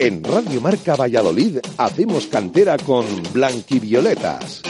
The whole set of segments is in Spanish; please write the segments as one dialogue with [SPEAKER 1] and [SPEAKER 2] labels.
[SPEAKER 1] En Radio Marca Valladolid hacemos cantera con Blanquivioletas.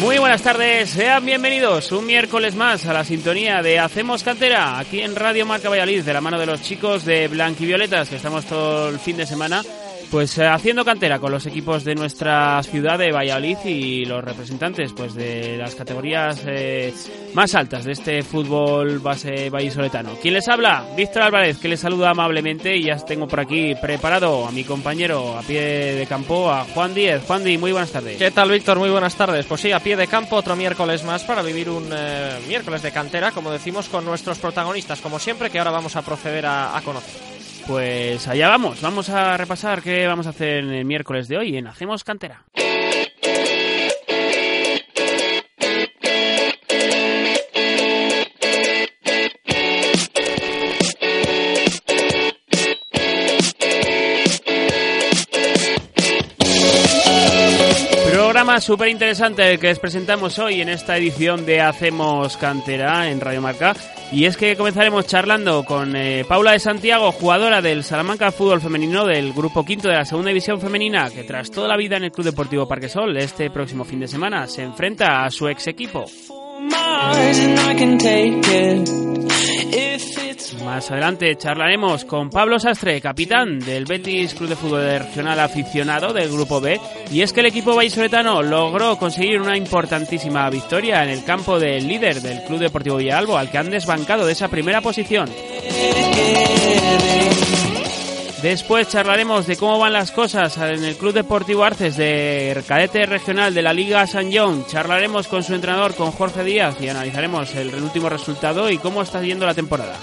[SPEAKER 2] Muy buenas tardes, sean bienvenidos un miércoles más a la sintonía de Hacemos Cantera aquí en Radio Marca Valladolid de la mano de los chicos de Blanquivioletas que estamos todo el fin de semana pues eh, haciendo cantera con los equipos de nuestra ciudad de Valladolid y los representantes pues de las categorías eh, más altas de este fútbol base vallisoletano. ¿Quién les habla? Víctor Álvarez, que les saluda amablemente y ya tengo por aquí preparado a mi compañero a pie de campo, a Juan Díez. Juan Díez, muy buenas tardes.
[SPEAKER 3] ¿Qué tal, Víctor? Muy buenas tardes. Pues sí, a pie de campo otro miércoles más para vivir un eh, miércoles de cantera, como decimos, con nuestros protagonistas, como siempre, que ahora vamos a proceder a, a conocer.
[SPEAKER 2] Pues allá vamos, vamos a repasar qué vamos a hacer en el miércoles de hoy en Hacemos Cantera. Programa súper interesante el que les presentamos hoy en esta edición de Hacemos Cantera en Radio Marca. Y es que comenzaremos charlando con eh, Paula de Santiago, jugadora del Salamanca Fútbol Femenino del Grupo Quinto de la Segunda División Femenina, que tras toda la vida en el Club Deportivo Parquesol, este próximo fin de semana se enfrenta a su ex equipo. Más adelante charlaremos con Pablo Sastre, capitán del Betis Club de Fútbol Regional Aficionado del Grupo B. Y es que el equipo vallisoletano logró conseguir una importantísima victoria en el campo del líder del Club Deportivo Villalbo, al que han desbancado de esa primera posición. Después charlaremos de cómo van las cosas en el Club Deportivo Arces de cadete regional de la Liga San John. Charlaremos con su entrenador, con Jorge Díaz, y analizaremos el último resultado y cómo está yendo la temporada.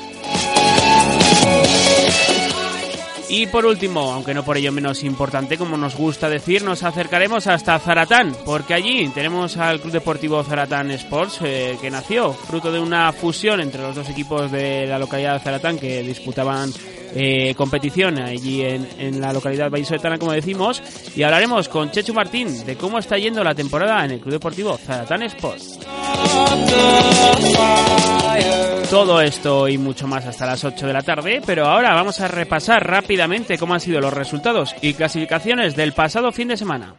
[SPEAKER 2] Y por último, aunque no por ello menos importante, como nos gusta decir, nos acercaremos hasta Zaratán, porque allí tenemos al Club Deportivo Zaratán Sports, eh, que nació fruto de una fusión entre los dos equipos de la localidad de Zaratán que disputaban eh, competición allí en, en la localidad vallisoletana, como decimos, y hablaremos con Chechu Martín de cómo está yendo la temporada en el Club Deportivo Zaratán Sports. Todo esto y mucho más hasta las 8 de la tarde, pero ahora vamos a repasar rápidamente cómo han sido los resultados y clasificaciones del pasado fin de semana.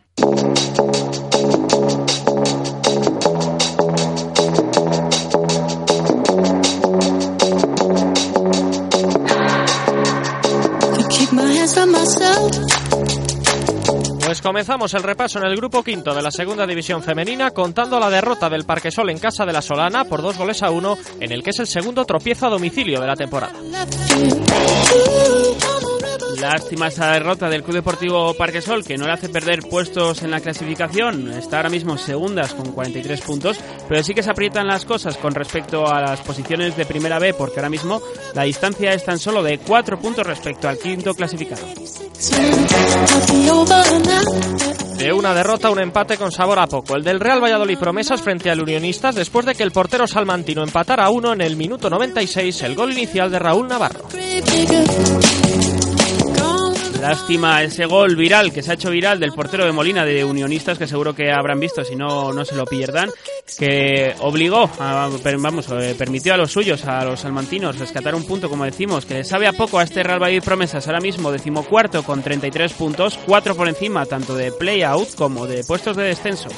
[SPEAKER 3] Comenzamos el repaso en el grupo quinto de la segunda división femenina contando la derrota del Parquesol en casa de la Solana por dos goles a uno en el que es el segundo tropiezo a domicilio de la temporada.
[SPEAKER 2] Lástima esa derrota del Club Deportivo Parquesol que no le hace perder puestos en la clasificación. Está ahora mismo segundas con 43 puntos, pero sí que se aprietan las cosas con respecto a las posiciones de primera B porque ahora mismo la distancia es tan solo de 4 puntos respecto al quinto clasificado.
[SPEAKER 3] De una derrota, un empate con sabor a poco. El del Real Valladolid promesas frente al Unionistas después de que el portero salmantino empatara a uno en el minuto 96, el gol inicial de Raúl Navarro.
[SPEAKER 2] Lástima ese gol viral que se ha hecho viral del portero de Molina de Unionistas, que seguro que habrán visto, si no, no se lo pierdan, que obligó, a, vamos, eh, permitió a los suyos, a los salmantinos, rescatar un punto, como decimos, que sabe a poco a este Real Valladolid Promesas, ahora mismo decimocuarto con 33 puntos, cuatro por encima tanto de play-out como de puestos de descenso.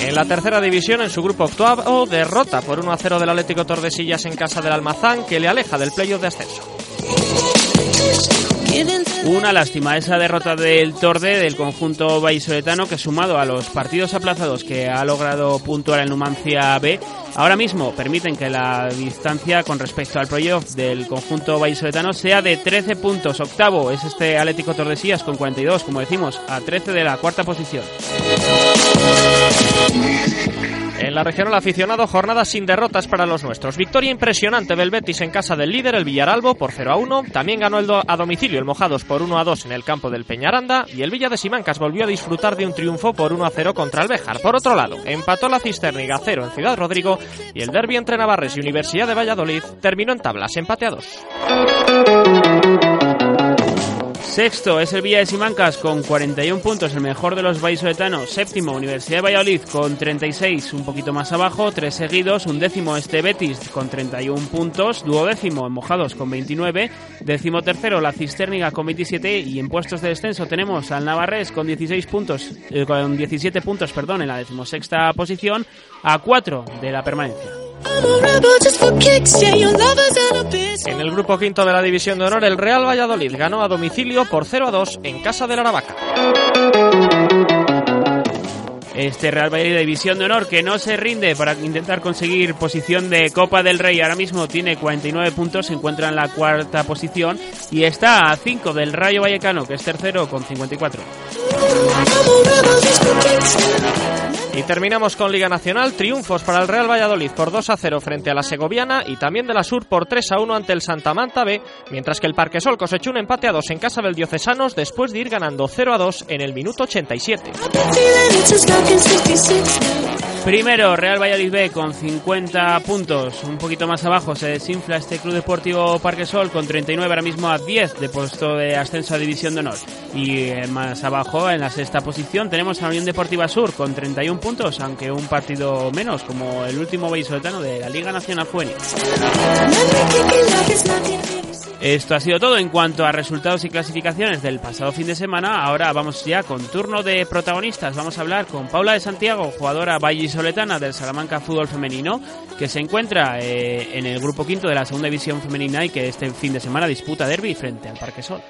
[SPEAKER 3] En la tercera división, en su grupo octavo, derrota por 1 a 0 del Atlético Tordesillas en casa del Almazán, que le aleja del playoff de ascenso.
[SPEAKER 2] Una lástima esa derrota del Torde del conjunto vallisoletano que sumado a los partidos aplazados que ha logrado puntuar el Numancia B, ahora mismo permiten que la distancia con respecto al playoff del conjunto vallisoletano sea de 13 puntos. Octavo es este Atlético Tordesillas con 42, como decimos, a 13 de la cuarta posición.
[SPEAKER 3] La regional aficionado, jornada sin derrotas para los nuestros. Victoria impresionante del Betis en casa del líder, el Villaralbo, por 0 a 1. También ganó el a domicilio el Mojados por 1 a 2 en el campo del Peñaranda. Y el Villa de Simancas volvió a disfrutar de un triunfo por 1 a 0 contra el. Por otro lado, empató la Cisterniga 0 en Ciudad Rodrigo. Y el derbi entre Navarres y Universidad de Valladolid terminó en tablas, empate a 2.
[SPEAKER 2] Sexto es el Villa de Simancas con 41 puntos, el mejor de los vallisoletanos. Séptimo, Universidad de Valladolid con 36, un poquito más abajo. Tres seguidos. Un décimo, este Betis con 31 puntos. Duodécimo, Mojados con 29. Décimo tercero, la Cisterniga con 27. Y en puestos de descenso tenemos al Navarres con 16 puntos, eh, con 17 puntos, perdón, en la decimosexta posición, a 4 de la permanencia.
[SPEAKER 3] En el grupo quinto de la División de Honor, el Real Valladolid ganó a domicilio por 0 a 2 en casa del Aravaca.
[SPEAKER 2] Este Real Valladolid de División de Honor que no se rinde para intentar conseguir posición de Copa del Rey. Ahora mismo tiene 49 puntos, se encuentra en la cuarta posición y está a 5 del Rayo Vallecano, que es tercero con 54.
[SPEAKER 3] Y terminamos con Liga Nacional, triunfos para el Real Valladolid por 2 a 0 frente a la Segoviana y también de la Sur por 3 a 1 ante el Santa Manta B, mientras que el Parquesol cosechó un empate a 2 en casa del Diocesanos después de ir ganando 0 a 2 en el minuto 87.
[SPEAKER 2] Primero, Real Valladolid B con 50 puntos. Un poquito más abajo se desinfla este Club Deportivo Parquesol con 39, ahora mismo a 10 de puesto de ascenso a División de Honor. Y eh, más abajo, en la sexta posición, tenemos a Unión Deportiva Sur con 31 puntos, aunque un partido menos, como el último vallisoletano de la Liga Nacional Juvenil. Esto ha sido todo en cuanto a resultados y clasificaciones del pasado fin de semana. Ahora vamos ya con turno de protagonistas. Vamos a hablar con Paula de Santiago, jugadora vallisoletana del Salamanca Fútbol Femenino, que se encuentra eh, en el grupo quinto de la segunda división femenina y que este fin de semana disputa derby frente al Parque Sol.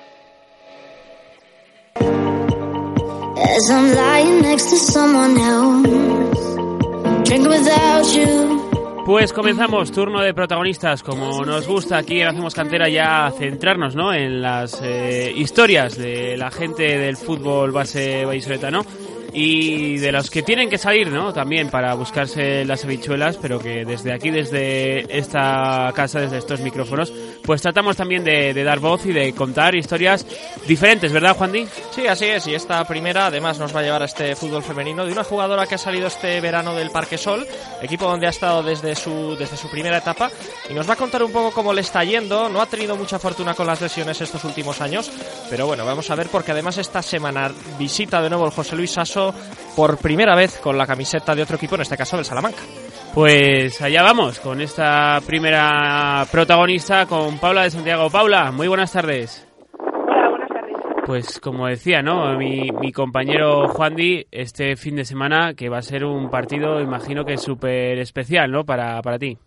[SPEAKER 2] Pues comenzamos turno de protagonistas, como nos gusta aquí en Hacemos Cantera ya centrarnos ¿no? en las eh, historias de la gente del fútbol base vallisoletano y de los que tienen que salir, ¿no? También para buscarse las habichuelas, pero que desde aquí, desde esta casa, desde estos micrófonos, pues tratamos también de, dar voz y de contar historias diferentes, ¿verdad, Juan Di?
[SPEAKER 3] Sí, así es, y esta primera además nos va a llevar a este fútbol femenino de una jugadora que ha salido este verano del Parque Sol, equipo donde ha estado desde su, desde su primera etapa, y nos va a contar un poco cómo le está yendo. No ha tenido mucha fortuna con las lesiones estos últimos años, pero bueno, vamos a ver porque además esta semana visita de nuevo el José Luis Sasso por primera vez con la camiseta de otro equipo, en este caso del Salamanca.
[SPEAKER 2] Pues allá vamos con esta primera protagonista, con Paula de Santiago. Paula, muy buenas tardes.
[SPEAKER 4] Hola, buenas tardes.
[SPEAKER 2] Pues como decía, ¿no? Mi, mi compañero Juan Di, este fin de semana, que va a ser un partido, imagino que súper especial, ¿no? Para, para ti.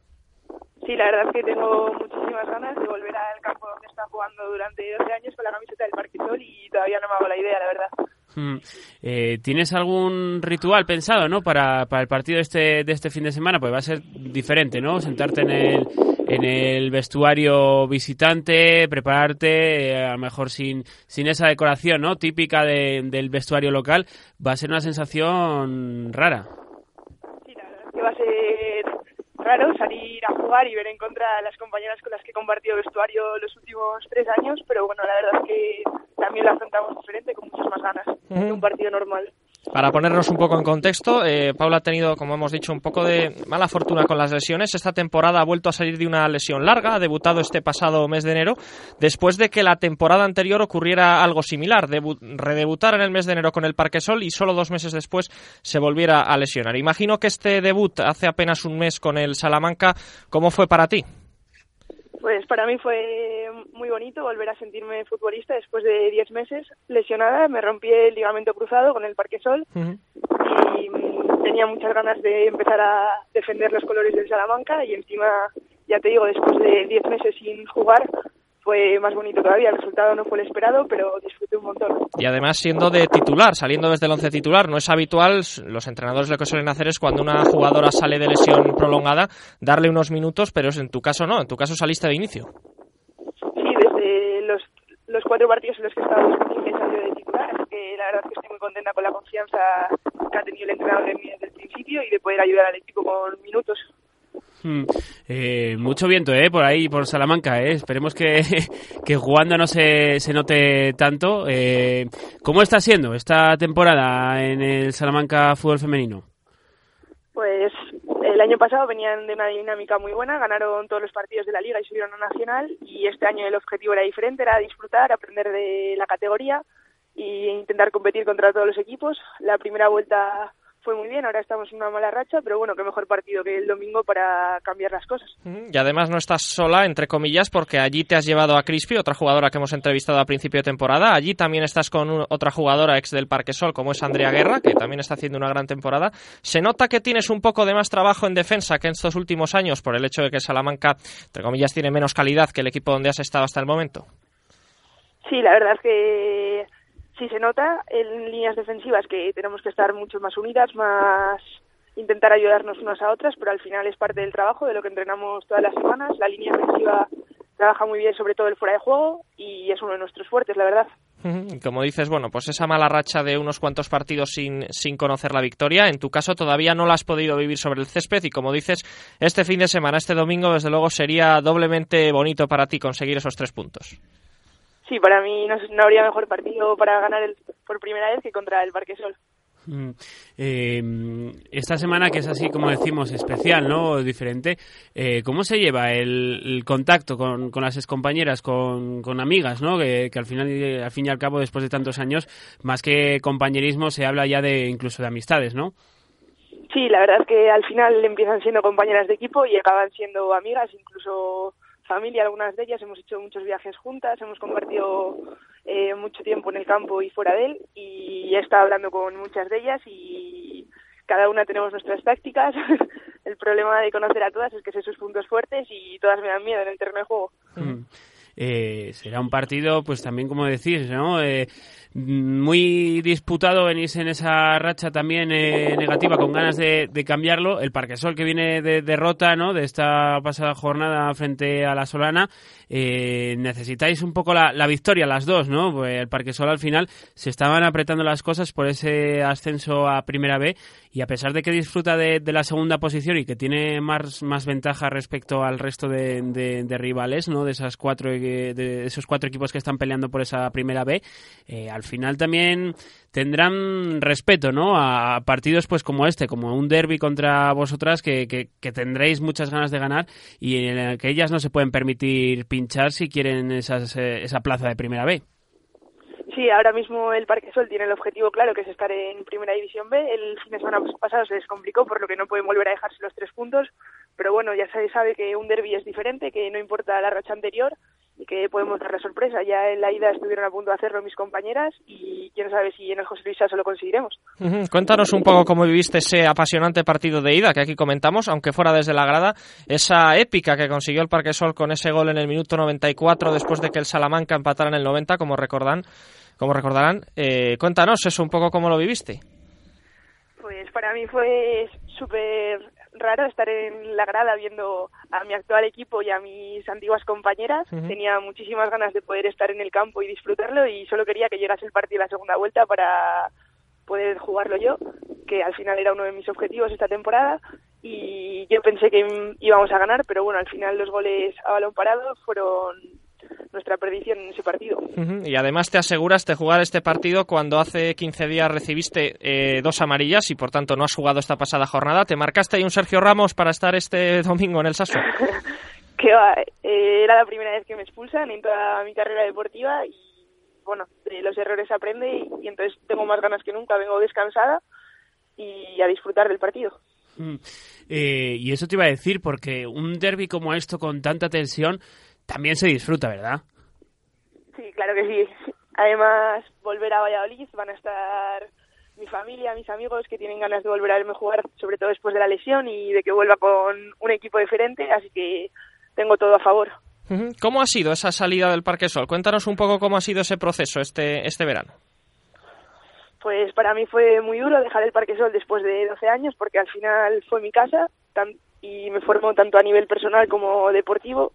[SPEAKER 4] Sí, la verdad es que tengo muchísimas ganas de volver al campo donde está jugando durante 12 años con la camiseta del Parque Sol y todavía no me hago la idea, la verdad.
[SPEAKER 2] Mm, eh, ¿Tienes algún ritual pensado, ¿no? Para, el partido este, de este fin de semana, pues va a ser diferente, ¿no? Sentarte en el, en el vestuario visitante, prepararte, eh, a lo mejor sin, sin esa decoración, ¿no? Típica de- del vestuario local, va a ser una sensación rara.
[SPEAKER 4] Sí, la verdad que va a ser raro salir a jugar y ver en contra a las compañeras con las que he compartido vestuario los últimos tres años, pero bueno, la verdad es que también lo afrontamos diferente, con muchas más ganas de un partido normal.
[SPEAKER 3] Para ponernos un poco en contexto, eh, Paula ha tenido, como hemos dicho, un poco de mala fortuna con las lesiones. Esta temporada ha vuelto a salir de una lesión larga, ha debutado este pasado mes de enero, después de que la temporada anterior ocurriera algo similar, debu- redebutar en el mes de enero con el Parquesol y solo dos meses después se volviera a lesionar. Imagino que este debut hace apenas un mes con el Salamanca, ¿cómo fue para ti?
[SPEAKER 4] Pues para mí fue muy bonito volver a sentirme futbolista después de 10 meses lesionada. Me rompí el ligamento cruzado con el Parque Sol y mm, tenía muchas ganas de empezar a defender los colores del Salamanca y encima, ya te digo, después de 10 meses sin jugar fue más bonito todavía. El resultado no fue el esperado, pero disfruté un montón.
[SPEAKER 3] Y además siendo de titular, saliendo desde el once titular, no es habitual, los entrenadores lo que suelen hacer es cuando una jugadora sale de lesión prolongada, darle unos minutos, pero en tu caso no, en tu caso saliste de inicio.
[SPEAKER 4] Sí, desde los, los cuatro partidos en los que he estado disponible he salido de titular, así que la verdad es que estoy muy contenta con la confianza que ha tenido el entrenador en mí desde el principio y de poder ayudar al equipo con minutos.
[SPEAKER 2] Mm, eh, mucho viento, ¿eh? Por ahí, por Salamanca, ¿eh? Esperemos que, que jugando no se, se note tanto. Eh, ¿Cómo está siendo esta temporada en el Salamanca Fútbol Femenino?
[SPEAKER 4] Pues el año pasado venían de una dinámica muy buena, ganaron todos los partidos de la liga y subieron a nacional y este año el objetivo era diferente, era disfrutar, aprender de la categoría e intentar competir contra todos los equipos. La primera vuelta fue muy bien, ahora estamos en una mala racha, pero bueno, qué mejor partido que el domingo para cambiar las cosas.
[SPEAKER 3] Y además no estás sola, entre comillas, porque allí te has llevado a Crispy, otra jugadora que hemos entrevistado a principio de temporada. Allí también estás con otra jugadora ex del Parque Sol, como es Andrea Guerra, que también está haciendo una gran temporada. ¿Se nota que tienes un poco de más trabajo en defensa que en estos últimos años por el hecho de que Salamanca, entre comillas, tiene menos calidad que el equipo donde has estado hasta el momento?
[SPEAKER 4] Sí, la verdad es que sí se nota en líneas defensivas que tenemos que estar mucho más unidas, más intentar ayudarnos unas a otras, pero al final es parte del trabajo, de lo que entrenamos todas las semanas. La línea defensiva trabaja muy bien sobre todo el fuera de juego y es uno de nuestros fuertes, la verdad.
[SPEAKER 3] Como dices, bueno, pues esa mala racha de unos cuantos partidos sin, sin conocer la victoria, en tu caso todavía no la has podido vivir sobre el césped y como dices, este fin de semana, este domingo, desde luego sería doblemente bonito para ti conseguir esos tres puntos.
[SPEAKER 4] Sí, para mí no, no habría mejor partido para ganar el, por primera vez que contra el Parque Sol.
[SPEAKER 2] Mm, eh, esta semana que es así como decimos especial, ¿no? Diferente. Eh, ¿Cómo se lleva el, el contacto con, con, las excompañeras, con, con amigas, ¿no? Que, que, al final, al fin y al cabo, después de tantos años, más que compañerismo, se habla ya de incluso de amistades, ¿no?
[SPEAKER 4] Sí, la verdad es que al final empiezan siendo compañeras de equipo y acaban siendo amigas, incluso familia, algunas de ellas, hemos hecho muchos viajes juntas, hemos compartido eh, mucho tiempo en el campo y fuera de él y he estado hablando con muchas de ellas y cada una tenemos nuestras tácticas. el problema de conocer a todas es que sé sus puntos fuertes y todas me dan miedo en el terreno de juego.
[SPEAKER 2] Mm. Eh, será un partido, pues también como decís, ¿no? Eh, muy disputado, venís en esa racha también eh, negativa con ganas de, cambiarlo. El Parquesol que viene de derrota, ¿no? De esta pasada jornada frente a la Solana. Eh, necesitáis un poco la, victoria, las dos, ¿no? Pues el Parquesol al final se estaban apretando las cosas por ese ascenso a Primera B y a pesar de que disfruta de, de la segunda posición y que tiene más, más ventaja respecto al resto de, de rivales, ¿no? De esas cuatro, de esos cuatro equipos que están peleando por esa Primera B, eh, al final también tendrán respeto, ¿no? A partidos pues como este, como un derby contra vosotras que, que, que, tendréis muchas ganas de ganar y en el que ellas no se pueden permitir pinchar si quieren esas, eh, esa plaza de primera B.
[SPEAKER 4] Sí, ahora mismo el Parque Sol tiene el objetivo claro, que es estar en Primera División B. El fin de semana pasado se les complicó, por lo que no pueden volver a dejarse los tres puntos. Pero bueno, ya se sabe que un derby es diferente, que no importa la racha anterior que podemos dar la sorpresa. Ya en la ida estuvieron a punto de hacerlo mis compañeras y quién sabe si en el José Luis se lo conseguiremos.
[SPEAKER 3] Uh -huh. Cuéntanos un poco cómo viviste ese apasionante partido de ida que aquí comentamos, aunque fuera desde la grada, esa épica que consiguió el Parque Sol con ese gol en el minuto 94 después de que el Salamanca empatara en el 90, como recordan, como recordarán. Eh, cuéntanos eso un poco cómo lo viviste.
[SPEAKER 4] Pues para mí fue súper raro estar en la grada viendo a mi actual equipo y a mis antiguas compañeras. Uh -huh. Tenía muchísimas ganas de poder estar en el campo y disfrutarlo y solo quería que llegase el partido de la segunda vuelta para poder jugarlo yo, que al final era uno de mis objetivos esta temporada y yo pensé que íbamos a ganar, pero bueno, al final los goles a balón parado fueron nuestra perdición en ese partido.
[SPEAKER 3] Uh -huh. Y además te aseguras de jugar este partido cuando hace 15 días recibiste eh, dos amarillas y por tanto no has jugado esta pasada jornada. ¿Te marcaste ahí un Sergio Ramos para estar este domingo en el Saso?
[SPEAKER 4] que va, eh, era la primera vez que me expulsan en toda mi carrera deportiva y bueno, de los errores se aprende y, y entonces tengo más ganas que nunca, vengo descansada y a disfrutar del partido.
[SPEAKER 2] Mm. Eh, y eso te iba a decir, porque un derby como esto con tanta tensión también se disfruta, ¿verdad?
[SPEAKER 4] Sí, claro que sí. Además, volver a Valladolid van a estar mi familia, mis amigos que tienen ganas de volver a verme jugar, sobre todo después de la lesión y de que vuelva con un equipo diferente, así que tengo todo a favor.
[SPEAKER 3] ¿Cómo ha sido esa salida del Parque Sol? Cuéntanos un poco cómo ha sido ese proceso este, este verano.
[SPEAKER 4] Pues para mí fue muy duro dejar el Parque Sol después de 12 años porque al final fue mi casa y me formó tanto a nivel personal como deportivo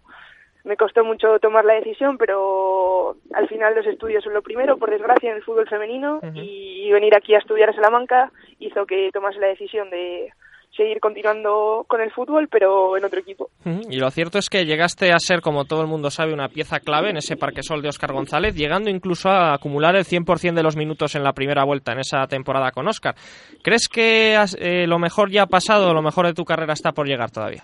[SPEAKER 4] me costó mucho tomar la decisión, pero al final los estudios son lo primero, por desgracia, en el fútbol femenino, uh -huh. y venir aquí a estudiar a Salamanca hizo que tomase la decisión de seguir continuando con el fútbol, pero en otro equipo.
[SPEAKER 3] Y lo cierto es que llegaste a ser, como todo el mundo sabe, una pieza clave en ese Parque Sol de Óscar González, llegando incluso a acumular el 100% de los minutos en la primera vuelta en esa temporada con Óscar. ¿Crees que eh, lo mejor ya ha pasado, lo mejor de tu carrera está por llegar todavía?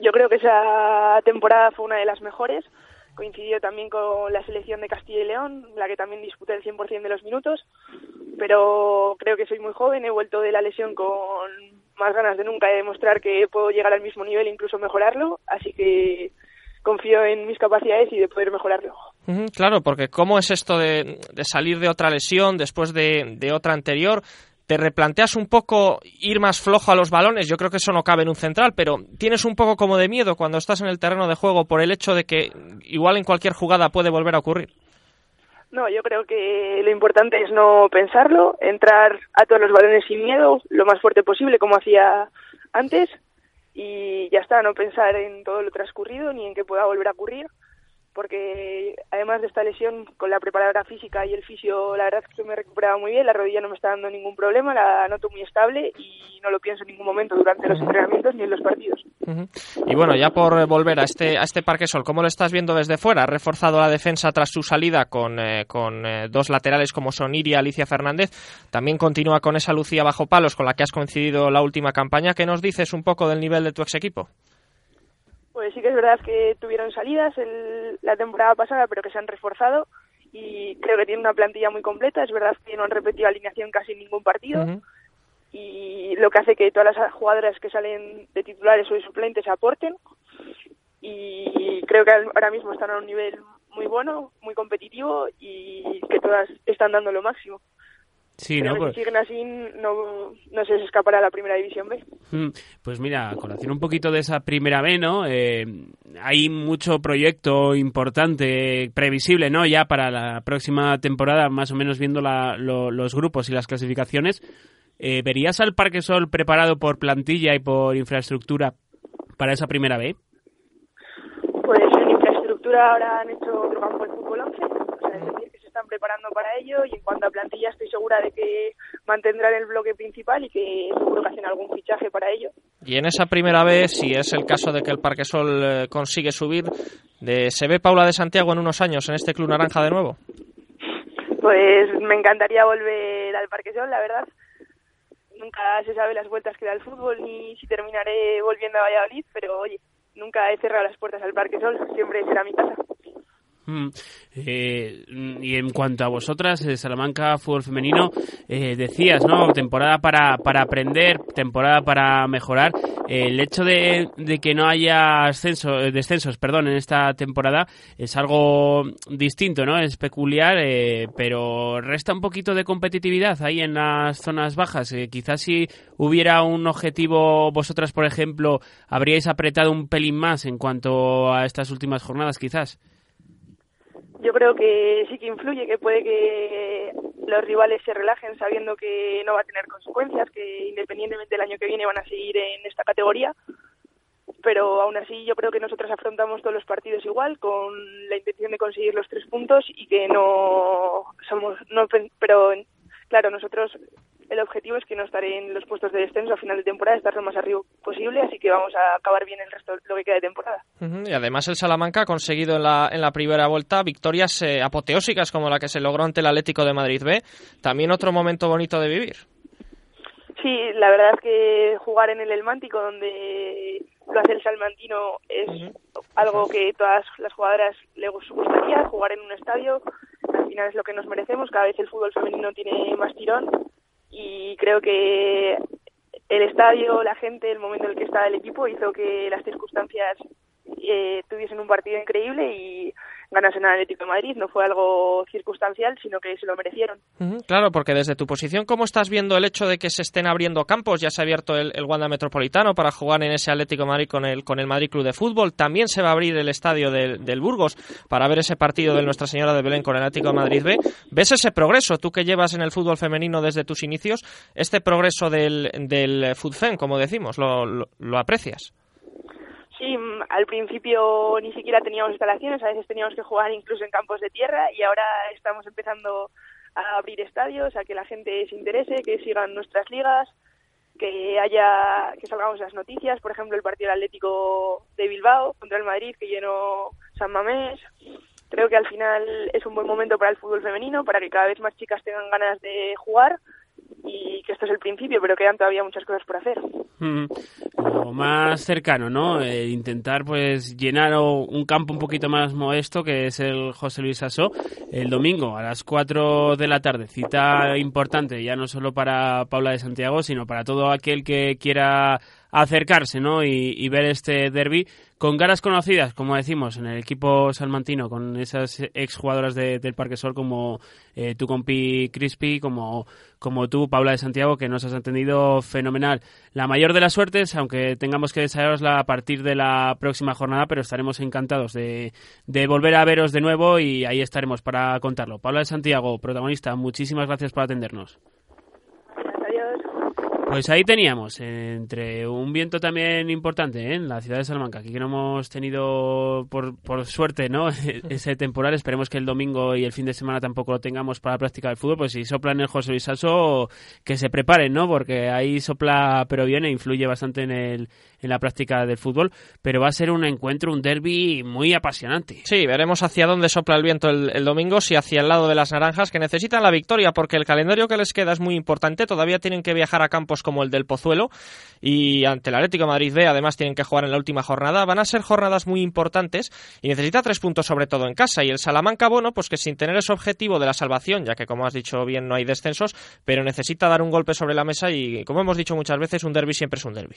[SPEAKER 4] Yo creo que esa temporada fue una de las mejores. Coincidió también con la selección de Castilla y León, la que también disputé el 100% de los minutos. Pero creo que soy muy joven, he vuelto de la lesión con más ganas de nunca de demostrar que puedo llegar al mismo nivel e incluso mejorarlo. Así que confío en mis capacidades y de poder mejorarlo.
[SPEAKER 3] claro, porque ¿cómo es esto de, salir de otra lesión después de, de, otra anterior? Te replanteas un poco ir más flojo a los balones, yo creo que eso no cabe en un central, pero tienes un poco como de miedo cuando estás en el terreno de juego por el hecho de que igual en cualquier jugada puede volver a ocurrir.
[SPEAKER 4] No, yo creo que lo importante es no pensarlo, entrar a todos los balones sin miedo, lo más fuerte posible como hacía antes y ya está, no pensar en todo lo transcurrido ni en que pueda volver a ocurrir porque además de esta lesión con la preparadora física y el fisio, la verdad es que me he recuperado muy bien, la rodilla no me está dando ningún problema, la noto muy estable y no lo pienso en ningún momento durante los entrenamientos ni en los partidos.
[SPEAKER 3] Y bueno, ya por volver a este a este Parque Sol, ¿cómo lo estás viendo desde fuera? ¿Ha reforzado la defensa tras su salida con, eh, con eh, dos laterales como son y Alicia Fernández? También continúa con esa Lucía bajo palos con la que has coincidido la última campaña. ¿Qué nos dices un poco del nivel de tu ex equipo?
[SPEAKER 4] Pues sí que es verdad que tuvieron salidas la temporada pasada, pero que se han reforzado y creo que tienen una plantilla muy completa. Es verdad que no han repetido alineación casi en ningún partido y lo que hace que todas las jugadoras que salen de titulares o de suplentes aporten y creo que ahora mismo están a un nivel muy bueno, muy competitivo y que todas están dando lo máximo.
[SPEAKER 2] Sí, ¿no?
[SPEAKER 4] Pues... Si siguen así, no, no se escapará a la primera división B.
[SPEAKER 2] Mm, pues mira, conociendo un poquito de esa primera B, ¿no? Eh, hay mucho proyecto importante, previsible, ¿no? Ya para la próxima temporada, más o menos viendo la, los grupos y las clasificaciones. Eh, ¿Verías al Parque Sol preparado por plantilla y por infraestructura para esa primera B?
[SPEAKER 4] Pues en infraestructura ahora han hecho otro campo de fútbol 11, o sea, están preparando para ello y en cuanto a plantilla estoy segura de que mantendrán el bloque principal y que seguro que hacen algún fichaje para ello.
[SPEAKER 3] Y en esa primera vez, si es el caso de que el Parque Sol eh, consigue subir, de, ¿se ve Paula de Santiago en unos años en este Club Naranja de nuevo?
[SPEAKER 4] Pues me encantaría volver al Parque Sol, la verdad. Nunca se sabe las vueltas que da el fútbol ni si terminaré volviendo a Valladolid, pero oye, nunca he cerrado las puertas al Parque Sol, siempre será mi casa.
[SPEAKER 2] Mm. Eh, y en cuanto a vosotras, eh, Salamanca Fútbol Femenino, eh, decías, ¿no? Temporada para, para aprender, temporada para mejorar. el hecho de, que no haya ascenso, descensos perdón, en esta temporada es algo distinto, ¿no? Es peculiar, pero resta un poquito de competitividad ahí en las zonas bajas. quizás si hubiera un objetivo, vosotras, por ejemplo, habríais apretado un pelín más en cuanto a estas últimas jornadas, quizás
[SPEAKER 4] yo creo que sí que influye, que puede que los rivales se relajen sabiendo que no va a tener consecuencias, que independientemente del año que viene van a seguir en esta categoría. Pero aún así yo creo que nosotros afrontamos todos los partidos igual, con la intención de conseguir los tres puntos y que no somos, no, pero claro, nosotros el objetivo es que no estaré en los puestos de descenso a final de temporada, estar lo más arriba posible, así que vamos a acabar bien el resto, lo que queda de temporada.
[SPEAKER 3] Y además el Salamanca ha conseguido en la, en la primera vuelta victorias eh, apoteósicas como la que se logró ante el Atlético de Madrid B. También otro momento bonito de vivir.
[SPEAKER 4] Sí, la verdad es que jugar en el Elmántico, donde lo hace el salmantino, es algo que todas las jugadoras les gustaría, jugar en un estadio, al final es lo que nos merecemos, cada vez el fútbol femenino tiene más tirón y creo que el estadio, la gente, el momento en el que estaba el equipo hizo que las circunstancias eh, tuviesen un partido increíble y ganasen al Atlético de Madrid. No fue algo circunstancial, sino que se lo merecieron.
[SPEAKER 3] claro, porque desde tu posición, ¿cómo estás viendo el hecho de que se estén abriendo campos? Ya se ha abierto el, Wanda Metropolitano para jugar en ese Atlético de Madrid con el, con el Madrid Club de Fútbol. También se va a abrir el estadio del, Burgos para ver ese partido de Nuestra Señora de Belén con el Atlético de Madrid B. ¿Ves ese progreso, tú que llevas en el fútbol femenino desde tus inicios, este progreso del, del FUTFEN, como decimos, lo aprecias?
[SPEAKER 4] Sí, mm, al principio ni siquiera teníamos instalaciones, a veces teníamos que jugar incluso en campos de tierra y ahora estamos empezando a abrir estadios, a que la gente se interese, que sigan nuestras ligas que haya que salgamos las noticias, por ejemplo el partido Atlético de Bilbao contra el Madrid que llenó San Mamés. Creo que al final es un buen momento para el fútbol femenino, para que cada vez más chicas tengan ganas de jugar y que esto es el principio, pero quedan todavía muchas cosas por hacer.
[SPEAKER 2] Mm, lo más cercano, ¿no? Eh, intentar pues llenar un campo un poquito más modesto que es el José Luis Asó el domingo a las 4 de la tarde. Cita importante ya no solo para Paula de Santiago, sino para todo aquel que quiera acercarse ¿no? y, ver este derby con ganas conocidas, como decimos, en el equipo salmantino, con esas exjugadoras de, del Parque Sol como eh, tu compi Crispy, como, como tú, Paula de Santiago, que nos has entendido fenomenal. La mayor de las suertes, aunque tengamos que desearosla a partir de la próxima jornada, pero estaremos encantados de, de volver a veros de nuevo y ahí estaremos para contarlo. Paula de Santiago, protagonista, muchísimas gracias por atendernos. Pues ahí teníamos, entre un viento también importante ¿eh? en la ciudad de Salamanca, aquí que no hemos tenido por, por suerte no ese temporal, esperemos que el domingo y el fin de semana tampoco lo tengamos para la práctica del fútbol, pues si sopla en el José Luis Salso, que se preparen, ¿no? porque ahí sopla pero viene, influye bastante en, el, en la práctica del fútbol, pero va a ser un encuentro, un derby muy apasionante.
[SPEAKER 3] Sí, veremos hacia dónde sopla el viento el, domingo, si hacia el lado de las naranjas, que necesitan la victoria, porque el calendario que les queda es muy importante, todavía tienen que viajar a campos como el del Pozuelo y ante el Atlético Madrid B además tienen que jugar en la última jornada. Van a ser jornadas muy importantes y necesita tres puntos sobre todo en casa. Y el Salamanca, bueno, pues que sin tener ese objetivo de la salvación, ya que como has dicho bien no hay descensos, pero necesita dar un golpe sobre la mesa y como hemos dicho muchas veces, un derby siempre es un derby.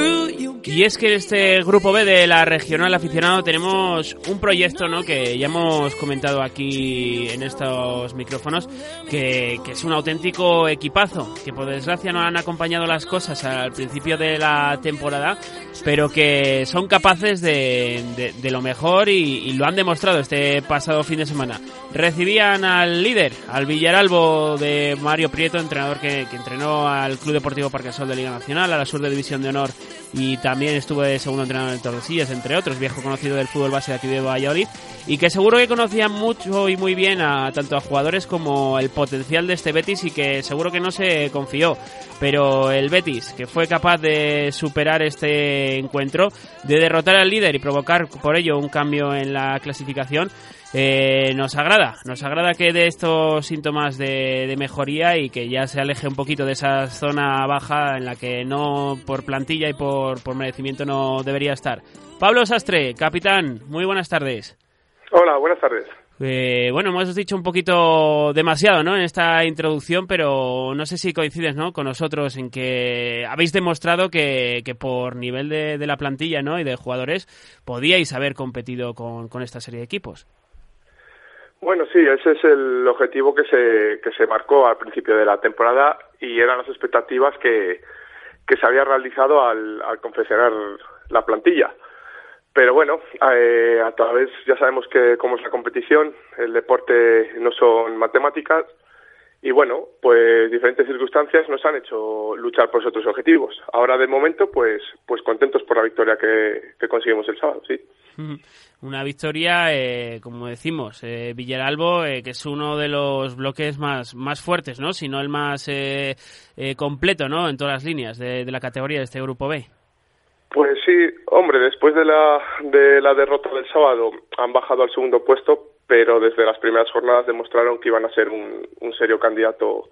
[SPEAKER 2] Y es que en este grupo B de la regional aficionado tenemos un proyecto ¿no? que ya hemos comentado aquí en estos micrófonos, que, es un auténtico equipazo, que por desgracia no han acompañado las cosas al principio de la temporada, pero que son capaces de, de, lo mejor y, lo han demostrado este pasado fin de semana. Recibían al líder, al Villaralbo de Mario Prieto, entrenador que, que entrenó al Club Deportivo Parquesol de Liga Nacional, a la Sur de División de Honor y también estuvo de segundo entrenador en Tordesillas, entre otros, viejo conocido del fútbol base de aquí de y que seguro que conocía mucho y muy bien a tanto a jugadores como el potencial de este Betis y que seguro que no se confió. Pero el Betis, que fue capaz de superar este encuentro, de derrotar al líder y provocar por ello un cambio en la clasificación, eh, nos agrada, nos agrada que dé estos síntomas de, mejoría y que ya se aleje un poquito de esa zona baja en la que no por plantilla y por, por merecimiento no debería estar. Pablo Sastre, capitán, muy buenas tardes.
[SPEAKER 5] Hola, buenas tardes.
[SPEAKER 2] Eh, bueno, hemos dicho un poquito demasiado ¿no? en esta introducción, pero no sé si coincides ¿no? con nosotros en que habéis demostrado que, que por nivel de, de, la plantilla ¿no? y de jugadores podíais haber competido con, con esta serie de equipos.
[SPEAKER 5] Bueno, sí, ese es el objetivo que se, que se marcó al principio de la temporada y eran las expectativas que, que se había realizado al, al confeccionar la plantilla. Pero bueno, eh, a través, ya sabemos que cómo es la competición, el deporte no son matemáticas, y bueno, pues diferentes circunstancias nos han hecho luchar por esos otros objetivos. Ahora de momento, pues, pues contentos por la victoria que, que conseguimos el sábado, sí.
[SPEAKER 2] Una victoria, eh, como decimos, eh, Villaralbo, eh, que es uno de los bloques más, más fuertes, ¿no? Si no el más eh, eh, completo, ¿no? En todas las líneas de, la categoría de este grupo B.
[SPEAKER 5] Pues sí, hombre, después de la, de la derrota del sábado han bajado al segundo puesto, pero desde las primeras jornadas demostraron que iban a ser un, un serio candidato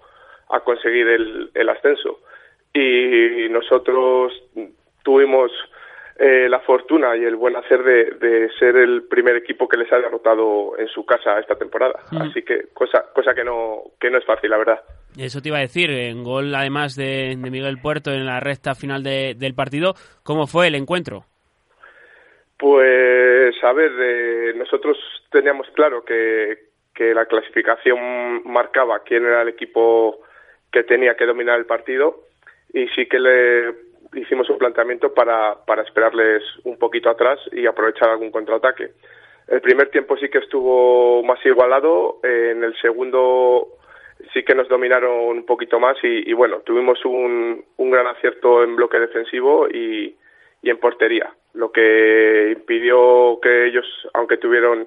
[SPEAKER 5] a conseguir el, el ascenso. Y nosotros tuvimos eh, la fortuna y el buen hacer de, de, ser el primer equipo que les ha derrotado en su casa esta temporada. Mm. Así que cosa, cosa que, no, que no es fácil, la verdad.
[SPEAKER 2] Eso te iba a decir, en gol además de, de Miguel Puerto en la recta final de, del partido, ¿cómo fue el encuentro?
[SPEAKER 5] Pues, a ver, eh, nosotros teníamos claro que, que la clasificación marcaba quién era el equipo que tenía que dominar el partido y sí que le hicimos un planteamiento para, para esperarles un poquito atrás y aprovechar algún contraataque. El primer tiempo sí que estuvo más igualado, en el segundo sí que nos dominaron un poquito más y, bueno, tuvimos un, un, gran acierto en bloque defensivo y, en portería, lo que impidió que ellos, aunque tuvieron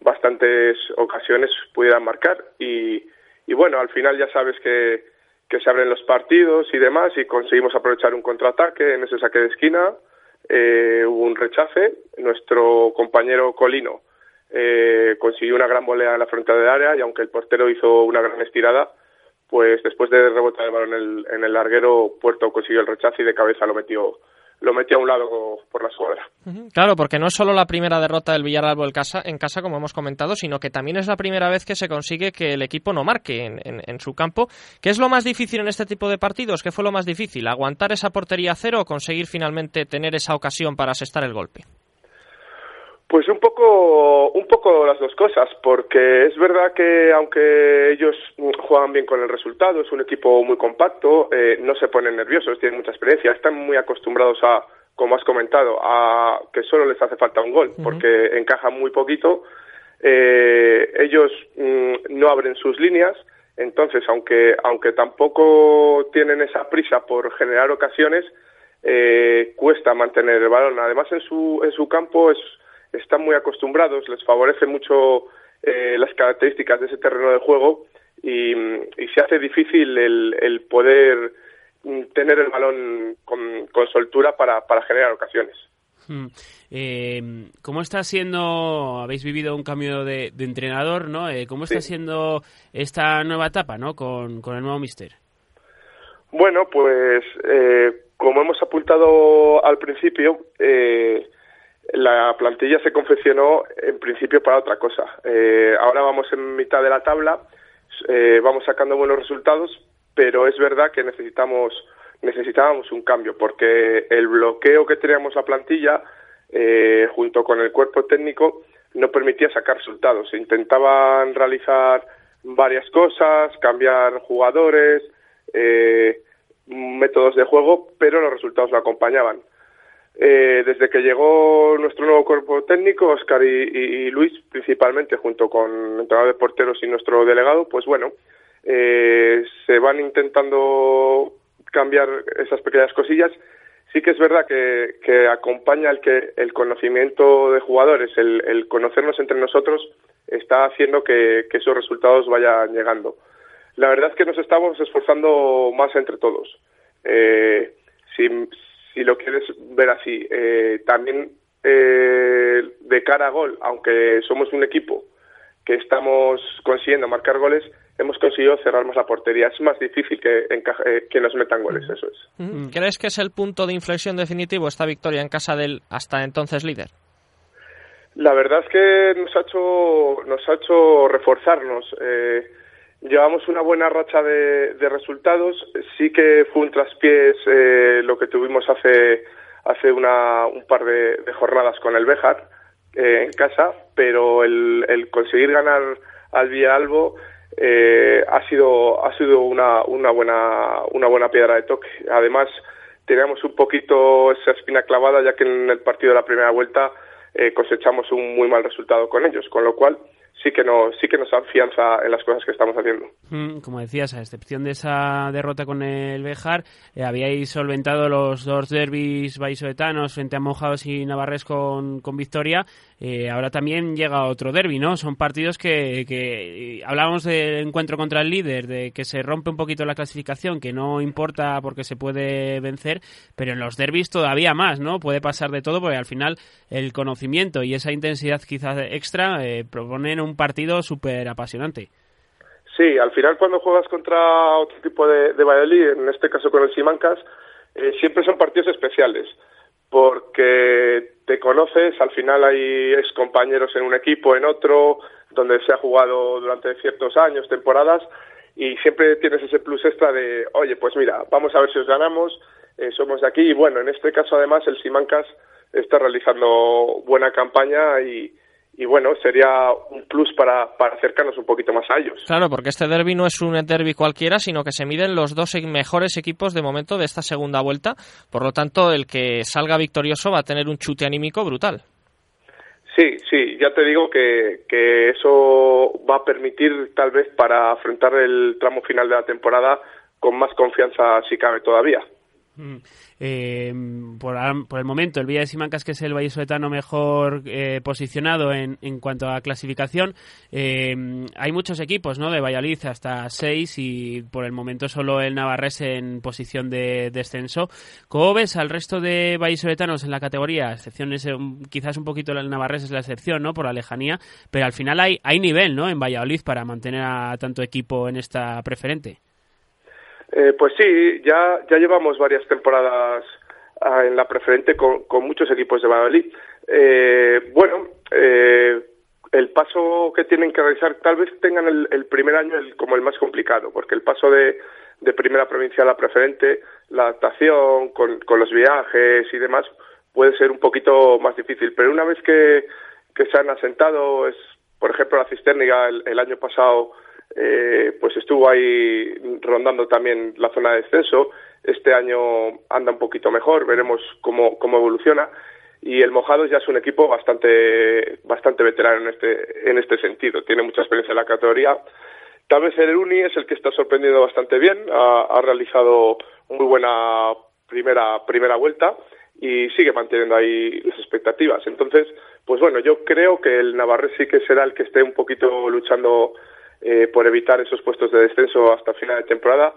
[SPEAKER 5] bastantes ocasiones, pudieran marcar y bueno, al final ya sabes que, que se abren los partidos y demás y conseguimos aprovechar un contraataque en ese saque de esquina eh, hubo un rechace. Nuestro compañero Colino eh, consiguió una gran volea en la frontera del área y aunque el portero hizo una gran estirada, pues después de rebotar el balón en el, en el larguero, Puerto consiguió el rechace y de cabeza lo metió lo metí a un lado por la escuadra.
[SPEAKER 3] Claro, porque no es solo la primera derrota del Villarreal en casa, en casa, como hemos comentado, sino que también es la primera vez que se consigue que el equipo no marque en, en, su campo. ¿Qué es lo más difícil en este tipo de partidos? ¿Qué fue lo más difícil? ¿Aguantar esa portería cero o conseguir finalmente tener esa ocasión para asestar el golpe?
[SPEAKER 5] Pues un poco, un poco las dos cosas, porque es verdad que aunque ellos juegan bien con el resultado, es un equipo muy compacto, eh, no se ponen nerviosos, tienen mucha experiencia, están muy acostumbrados a, como has comentado, a que solo les hace falta un gol, porque encajan muy poquito, eh, ellos mm, no abren sus líneas, entonces aunque, aunque tampoco tienen esa prisa por generar ocasiones, eh, cuesta mantener el balón. Además en su, en su campo es están muy acostumbrados, les favorece mucho eh, las características de ese terreno de juego y, se hace difícil el, poder mm, tener el balón con, soltura para, generar ocasiones.
[SPEAKER 2] Hmm. Eh, ¿Cómo está siendo, habéis vivido un cambio de, entrenador, ¿no? Eh, ¿Cómo está siendo esta nueva etapa, ¿no? Con, el nuevo mister.
[SPEAKER 5] Bueno, pues como hemos apuntado al principio, eh, la plantilla se confeccionó en principio para otra cosa. Eh, ahora vamos en mitad de la tabla, eh, vamos sacando buenos resultados, pero es verdad que necesitamos necesitábamos un cambio porque el bloqueo que teníamos la plantilla eh, junto con el cuerpo técnico no permitía sacar resultados. Intentaban realizar varias cosas, cambiar jugadores, métodos de juego, pero los resultados no acompañaban. Eh, desde que llegó nuestro nuevo cuerpo técnico, Oscar y, Luis, principalmente, junto con el entrenador de porteros y nuestro delegado, pues bueno, eh, se van intentando cambiar esas pequeñas cosillas. Sí que es verdad que, que acompaña el que el conocimiento de jugadores, el, conocernos entre nosotros, está haciendo que, esos resultados vayan llegando. La verdad es que nos estamos esforzando más entre todos. Eh, si, si lo quieres ver así. Eh, también eh, de cara a gol, aunque somos un equipo que estamos consiguiendo marcar goles, hemos conseguido cerrar más la portería. Es más difícil que, eh, que nos metan goles, eso es.
[SPEAKER 3] ¿Crees que es el punto de inflexión definitivo esta victoria en casa del hasta entonces líder?
[SPEAKER 5] La verdad es que nos ha hecho, nos ha hecho reforzarnos. Eh, Llevamos una buena racha de, resultados. Sí que fue un traspiés eh, lo que tuvimos hace, hace una, un par de, jornadas con el Béjar eh, en casa, pero el, el conseguir ganar al Villalbo eh, ha sido, ha sido una, una, buena, una buena piedra de toque. Además, teníamos un poquito esa espina clavada, ya que en el partido de la primera vuelta eh, cosechamos un muy mal resultado con ellos, con lo cual sí que nos sí que nos afianza en las cosas que estamos haciendo.
[SPEAKER 2] Mm, como decías, a excepción de esa derrota con el Bejar, eh, habíais solventado los dos derbis vallisoletanos frente a Mojados y Navarres con, con victoria. Eh, ahora también llega otro derby, ¿no? Son partidos que, eh, hablábamos del encuentro contra el líder, de que se rompe un poquito la clasificación, que no importa porque se puede vencer, pero en los derbis todavía más, ¿no? Puede pasar de todo porque al final el conocimiento y esa intensidad quizás extra proponen un partido súper apasionante.
[SPEAKER 5] Sí, al final cuando juegas contra otro tipo de, de Valladolid, en este caso con el Simancas, eh, siempre son partidos especiales, porque te conoces, al final hay ex compañeros en un equipo, en otro, donde se ha jugado durante ciertos años, temporadas, y siempre tienes ese plus extra de, oye, pues mira, vamos a ver si os ganamos, eh, somos de aquí, y bueno, en este caso además el Simancas está realizando buena campaña y, y bueno, sería un plus para, para acercarnos un poquito más a ellos.
[SPEAKER 3] Claro, porque este derby no es un derby cualquiera, sino que se miden los dos mejores equipos de momento de esta segunda vuelta. Por lo tanto, el que salga victorioso va a tener un chute anímico brutal.
[SPEAKER 5] Sí, sí, ya te digo que, que eso va a permitir tal vez para afrontar el tramo final de la temporada con más confianza si cabe todavía.
[SPEAKER 2] Mm. Eh, por, el momento, el Villa de Simancas, que es el vallisoletano mejor eh, posicionado en, en, cuanto a clasificación, eh, hay muchos equipos ¿no? de Valladolid, hasta seis, y por el momento solo el Navarres en posición de descenso. ¿Cómo ves al resto de vallisoletanos en la categoría? Excepciones, quizás un poquito el Navarres es la excepción, ¿no? Por la lejanía, pero al final hay, hay nivel, ¿no? En Valladolid para mantener a tanto equipo en esta preferente.
[SPEAKER 5] Eh, pues sí, ya, ya llevamos varias temporadas ah, en la preferente con, con, muchos equipos de Valladolid. Eh, bueno, eh, el paso que tienen que realizar, tal vez tengan el, el primer año el, como el más complicado, porque el paso de, de primera provincia a la preferente, la adaptación con, con, los viajes y demás, puede ser un poquito más difícil. Pero una vez que, que se han asentado, es, por ejemplo, la Cisterniga el, el año pasado eh, pues estuvo ahí rondando también la zona de descenso. Este año anda un poquito mejor, veremos cómo, cómo evoluciona. Y el Mojados ya es un equipo bastante, bastante veterano en este, en este sentido. Tiene mucha experiencia en la categoría. Tal vez el Uni es el que está sorprendiendo bastante bien. Ha, realizado muy buena primera, primera vuelta y sigue manteniendo ahí las expectativas. Entonces, pues bueno, yo creo que el Navarre sí que será el que esté un poquito luchando eh, por evitar esos puestos de descenso hasta final de temporada.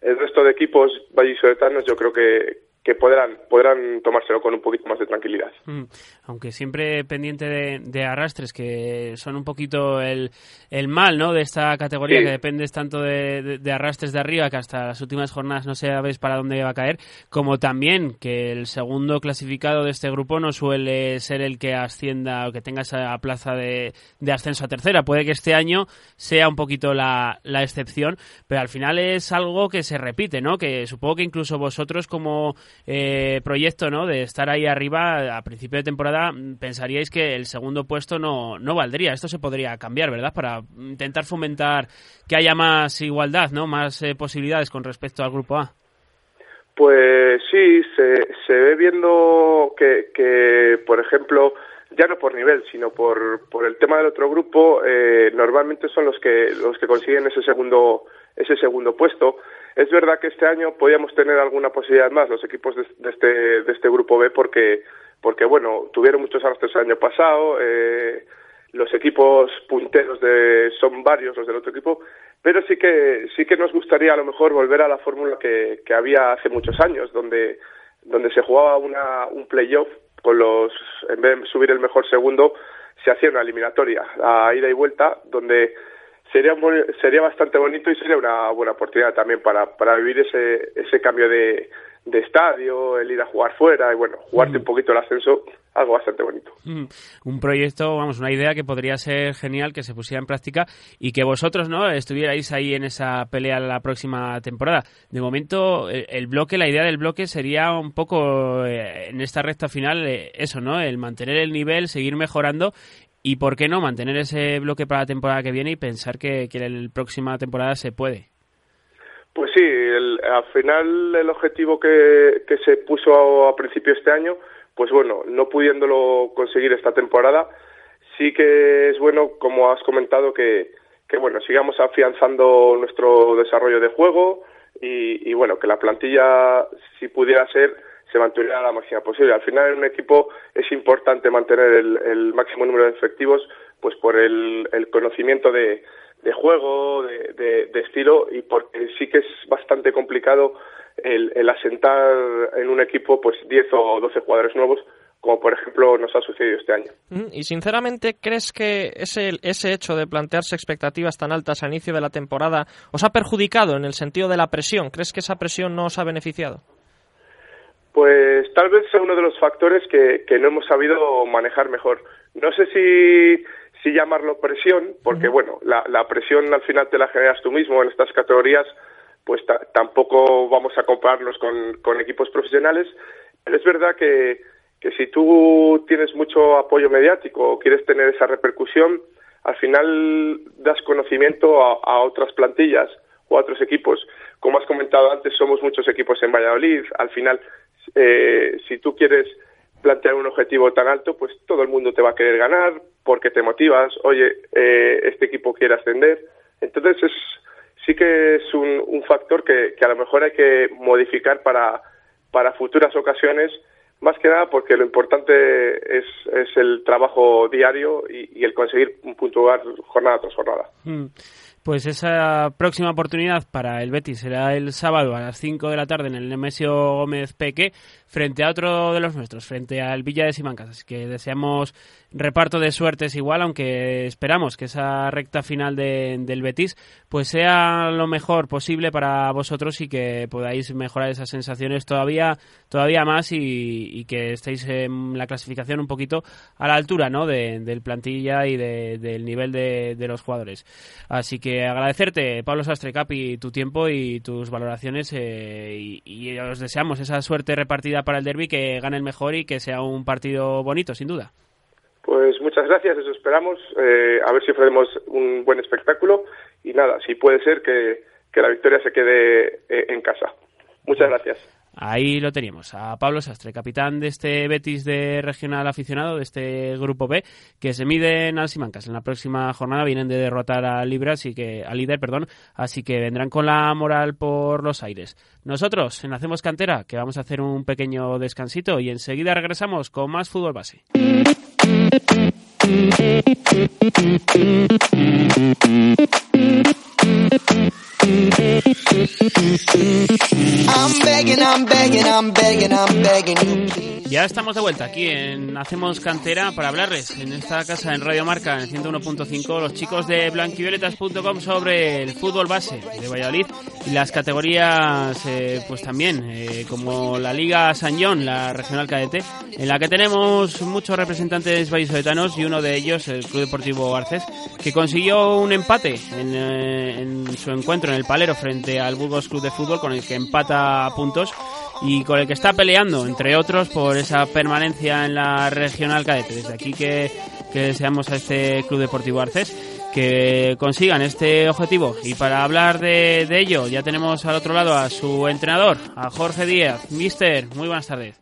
[SPEAKER 5] El resto de equipos vallisoletanos yo creo que, que podrán, podrán tomárselo con un poquito más de tranquilidad.
[SPEAKER 2] Mm, aunque siempre pendiente de, de, arrastres, que son un poquito el, el mal ¿no? de esta categoría, sí. que dependes tanto de, de, de, arrastres de arriba que hasta las últimas jornadas no sabes para dónde va a caer, como también que el segundo clasificado de este grupo no suele ser el que ascienda o que tenga esa plaza de, de ascenso a tercera. Puede que este año sea un poquito la, la excepción, pero al final es algo que se repite, ¿no? que supongo que incluso vosotros como eh, proyecto, ¿no? De estar ahí arriba a principio de temporada, pensaríais que el segundo puesto no, no valdría. Esto se podría cambiar, ¿verdad? Para intentar fomentar que haya más igualdad, ¿no? Más eh, posibilidades con respecto al grupo A.
[SPEAKER 5] Pues sí, se, se ve viendo que, que, por ejemplo, ya no por nivel, sino por, por el tema del otro grupo, eh, normalmente son los que, los que consiguen ese segundo, ese segundo puesto. Es verdad que este año podíamos tener alguna posibilidad más los equipos de, de este, de este grupo B porque, porque bueno, tuvieron muchos arrastres el año pasado, eh, los equipos punteros de, son varios los del otro equipo, pero sí que, sí que nos gustaría a lo mejor volver a la fórmula que, había hace muchos años, donde, donde se jugaba una, un playoff con los, en vez de subir el mejor segundo, se hacía una eliminatoria a ida y vuelta, donde sería sería bastante bonito y sería una buena oportunidad también para, para vivir ese, ese cambio de, de estadio, el ir a jugar fuera y bueno, jugarte mm. un poquito el ascenso, algo bastante bonito.
[SPEAKER 2] Mm. Un proyecto, vamos, una idea que podría ser genial que se pusiera en práctica y que vosotros, ¿no? Estuvierais ahí en esa pelea la próxima temporada. De momento, el, el bloque, la idea del bloque sería un poco eh, en esta recta final eh, eso, ¿no? El mantener el nivel, seguir mejorando y por qué no mantener ese bloque para la temporada que viene y pensar que, que en la próxima temporada se puede.
[SPEAKER 5] Pues sí, el, al final el objetivo que, que se puso a, a, principio este año, pues bueno, no pudiéndolo conseguir esta temporada, sí que es bueno, como has comentado, que, que bueno, sigamos afianzando nuestro desarrollo de juego y, y bueno, que la plantilla, si pudiera ser, se mantuviera la máxima posible. Al final en un equipo es importante mantener el, el máximo número de efectivos, pues por el, el conocimiento de, juego, de, estilo, y porque sí que es bastante complicado el, el asentar en un equipo pues 10 o 12 jugadores nuevos, como por ejemplo nos ha sucedido este año.
[SPEAKER 3] Y sinceramente, ¿crees que ese, ese hecho de plantearse expectativas tan altas al inicio de la temporada os ha perjudicado en el sentido de la presión? ¿Crees que esa presión no os ha beneficiado?
[SPEAKER 5] Pues tal vez sea uno de los factores que, que no hemos sabido manejar mejor. No sé si sí llamarlo presión, porque bueno, la, la, presión al final te la generas tú mismo en estas categorías, pues tampoco vamos a compararnos con, con, equipos profesionales, pero es verdad que, que si tú tienes mucho apoyo mediático o quieres tener esa repercusión, al final das conocimiento a, a otras plantillas o a otros equipos. Como has comentado antes, somos muchos equipos en Valladolid, al final, eh, si tú quieres plantear un objetivo tan alto, pues todo el mundo te va a querer ganar porque te motivas, oye, eh, este equipo quiere ascender. Entonces es, sí que es un, un factor que, que, a lo mejor hay que modificar para, para futuras ocasiones, más que nada porque lo importante es, es el trabajo diario y, el conseguir puntuar jornada tras jornada.
[SPEAKER 2] Mm. Pues esa próxima oportunidad para el Betis será el sábado a las 5 de la tarde en el Nemesio Gómez Peque frente a otro de los nuestros, frente al Villa de Simancas. Así que deseamos reparto de suertes igual, aunque esperamos que esa recta final de, del Betis pues sea lo mejor posible para vosotros y que podáis mejorar esas sensaciones todavía todavía más y, que estéis en la clasificación un poquito a la altura ¿no? de, del plantilla y de, del nivel de, los jugadores. Así que agradecerte, Pablo Sastre Capi, tu tiempo y tus valoraciones eh, y os deseamos esa suerte repartida para el derby, que gane el mejor y que sea un partido bonito, sin duda.
[SPEAKER 5] Pues muchas gracias, eso esperamos. Eh, a ver si ofrecemos un buen espectáculo y nada, si puede ser que, que la victoria se quede eh, en casa. Muchas gracias.
[SPEAKER 2] Ahí lo teníamos, a Pablo Sastre, capitán de este Betis de regional aficionado, de este grupo B, que se mide en Alsimancas. En la próxima jornada vienen de derrotar a Libra, así que, al líder, perdón, así que vendrán con la moral por los aires. Nosotros, en Hacemos Cantera, que vamos a hacer un pequeño descansito y enseguida regresamos con más fútbol base. Ya estamos de vuelta aquí en Hacemos Cantera para hablarles. En esta casa en Radio Marca en 101.5 los chicos de blanquivioletas.com sobre el fútbol base de Valladolid y las categorías eh, pues también eh, como la Liga San John, la regional cadete, en la que tenemos muchos representantes vallisoletanos y uno de ellos el Club Deportivo Arces que consiguió un empate en, eh, en su encuentro en el Palero frente al Burgos Club de Fútbol con el que empata puntos y con el que está peleando, entre otros, por esa permanencia en la regional cadete. Desde aquí que, que deseamos a este Club Deportivo Arces que consigan este objetivo. Y para hablar de, de, ello, ya tenemos al otro lado a su entrenador, a Jorge Díaz. Mister, muy buenas tardes.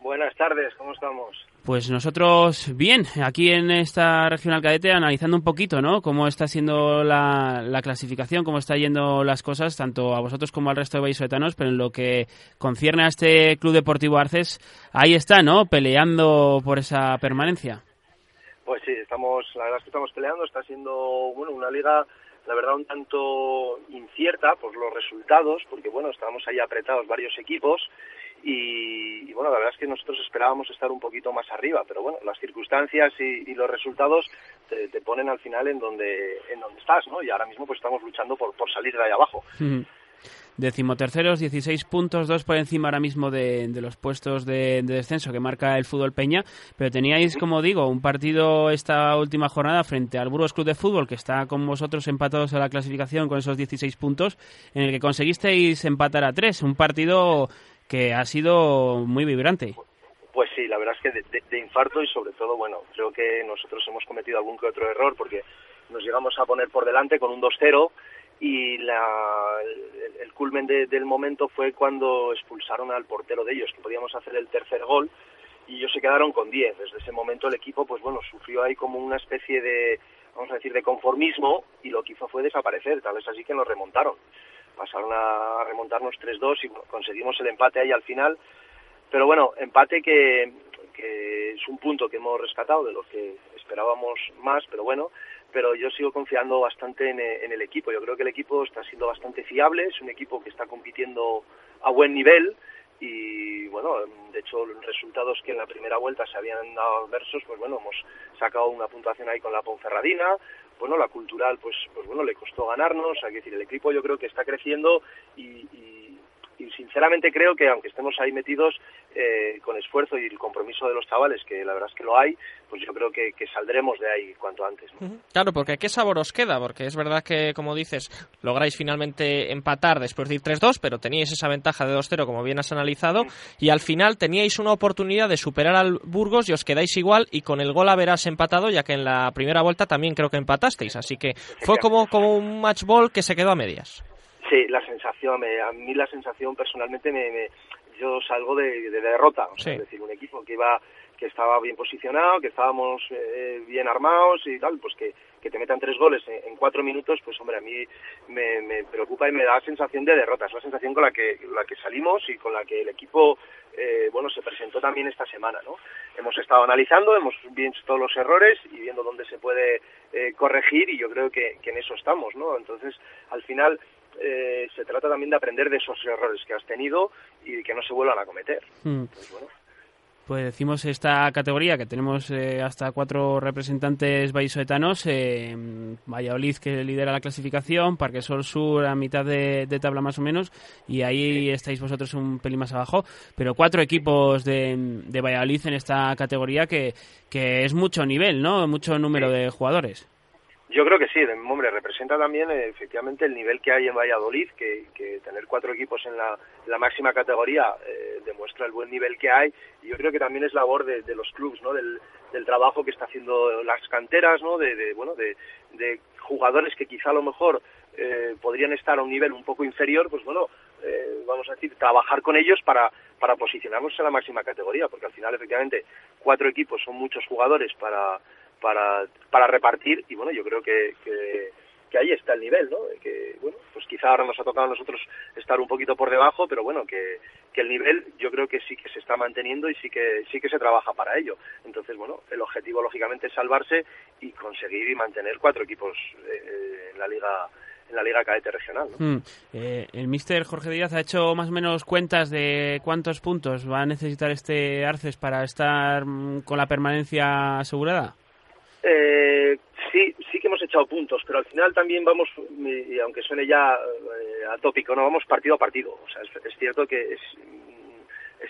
[SPEAKER 6] Buenas tardes, ¿cómo estamos?
[SPEAKER 2] Pues nosotros bien, aquí en esta regional cadete analizando un poquito, ¿no? Cómo está siendo la, la, clasificación, cómo está yendo las cosas, tanto a vosotros como al resto de vallisoletanos, pero en lo que concierne a este Club Deportivo Arces, ahí está, ¿no? Peleando por esa permanencia.
[SPEAKER 6] Pues sí, estamos, la verdad es que estamos peleando, está siendo, bueno, una liga, la verdad, un tanto incierta por los resultados, porque bueno, estábamos ahí apretados varios equipos, y, bueno, la verdad es que nosotros esperábamos estar un poquito más arriba, pero bueno, las circunstancias y, los resultados te, te, ponen al final en donde, en donde estás, ¿no? Y ahora mismo pues estamos luchando por, por salir de ahí abajo.
[SPEAKER 2] Mm. Decimoterceros, 16 puntos, dos por encima ahora mismo de, de los puestos de, de, descenso que marca el fútbol Peña, pero teníais, como digo, un partido esta última jornada frente al Burgos Club de Fútbol, que está con vosotros empatados a la clasificación con esos 16 puntos, en el que conseguisteis empatar a tres, un partido que ha sido muy vibrante.
[SPEAKER 6] Pues sí, la verdad es que de, de, infarto y sobre todo, bueno, creo que nosotros hemos cometido algún que otro error porque nos llegamos a poner por delante con un 2-0 y la, el, el culmen de, del momento fue cuando expulsaron al portero de ellos, que podíamos hacer el tercer gol y ellos se quedaron con 10. Desde ese momento el equipo, pues bueno, sufrió ahí como una especie de, vamos a decir, de conformismo y lo que hizo fue desaparecer, tal vez así que nos remontaron pasaron a remontarnos 3-2 y conseguimos el empate ahí al final. Pero bueno, empate que, es un punto que hemos rescatado de lo que esperábamos más, pero bueno, pero yo sigo confiando bastante en, en, el equipo. Yo creo que el equipo está siendo bastante fiable, es un equipo que está compitiendo a buen nivel y bueno, de hecho los resultados que en la primera vuelta se habían dado adversos, pues bueno, hemos sacado una puntuación ahí con la Ponferradina, bueno, la cultural, pues, pues bueno, le costó ganarnos, hay que decir, el equipo yo creo que está creciendo y, y, y sinceramente creo que aunque estemos ahí metidos eh, con esfuerzo y el compromiso de los chavales, que la verdad es que lo hay, pues yo creo que, que saldremos de ahí cuanto antes. ¿no?
[SPEAKER 3] Claro, porque ¿qué sabor os queda? Porque es verdad que, como dices, lográis finalmente empatar después de ir 3-2, pero teníais esa ventaja de 2-0, como bien has analizado, y al final teníais una oportunidad de superar al Burgos y os quedáis igual y con el gol a verás empatado, ya que en la primera vuelta también creo que empatasteis, así que fue como, como un match ball que se quedó a medias.
[SPEAKER 6] Sí, la sensación, me, a mí la sensación personalmente me, me, yo salgo de, derrota, o sea, es decir, un equipo que iba que estaba bien posicionado, que estábamos eh, bien armados y tal, pues que, que te metan tres goles en, cuatro minutos, pues hombre, a mí me, me, preocupa y me da sensación de derrota. Es la sensación con la que, la que salimos y con la que el equipo, eh, bueno, se presentó también esta semana, ¿no? Hemos estado analizando, hemos visto todos los errores y viendo dónde se puede eh, corregir y yo creo que, que en eso estamos, ¿no? Entonces, al final, eh, se trata también de aprender de esos errores que has tenido y que no se vuelvan a cometer.
[SPEAKER 2] Hmm. Pues decimos esta categoría que tenemos eh, hasta cuatro representantes vallisoletanos, eh, Valladolid que lidera la clasificación, Parque Sol Sur a mitad de, tabla más o menos, y ahí estáis vosotros un pelín más abajo, pero cuatro equipos de, de Valladolid en esta categoría que, que es mucho nivel, ¿no? Mucho número de jugadores.
[SPEAKER 6] Yo creo que sí, hombre, representa también eh, efectivamente el nivel que hay en Valladolid, que, tener cuatro equipos en la, máxima categoría eh, demuestra el buen nivel que hay y yo creo que también es labor de, los clubes, ¿no? Del, trabajo que está haciendo las canteras, ¿no? De, bueno, de, jugadores que quizá a lo mejor eh, podrían estar a un nivel un poco inferior, pues bueno, vamos a decir, trabajar con ellos para, para posicionarnos en la máxima categoría, porque al final efectivamente cuatro equipos son muchos jugadores para para, para repartir y bueno, yo creo que, que, ahí está el nivel, ¿no? Que, bueno, pues quizá ahora nos ha tocado a nosotros estar un poquito por debajo, pero bueno, que, que el nivel yo creo que sí que se está manteniendo y sí que, sí que se trabaja para ello. Entonces, bueno, el objetivo lógicamente es salvarse y conseguir y mantener cuatro equipos eh, en la liga en la Liga Cadete Regional.
[SPEAKER 2] Hmm. Eh, el mister Jorge Díaz ha hecho más o menos cuentas de cuántos puntos va a necesitar este Arces para estar mm, con la permanencia asegurada.
[SPEAKER 6] Eh, sí, sí que hemos echado puntos, pero al final también vamos, y aunque suene ya eh, atópico, no vamos partido a partido. O sea, es, cierto que es,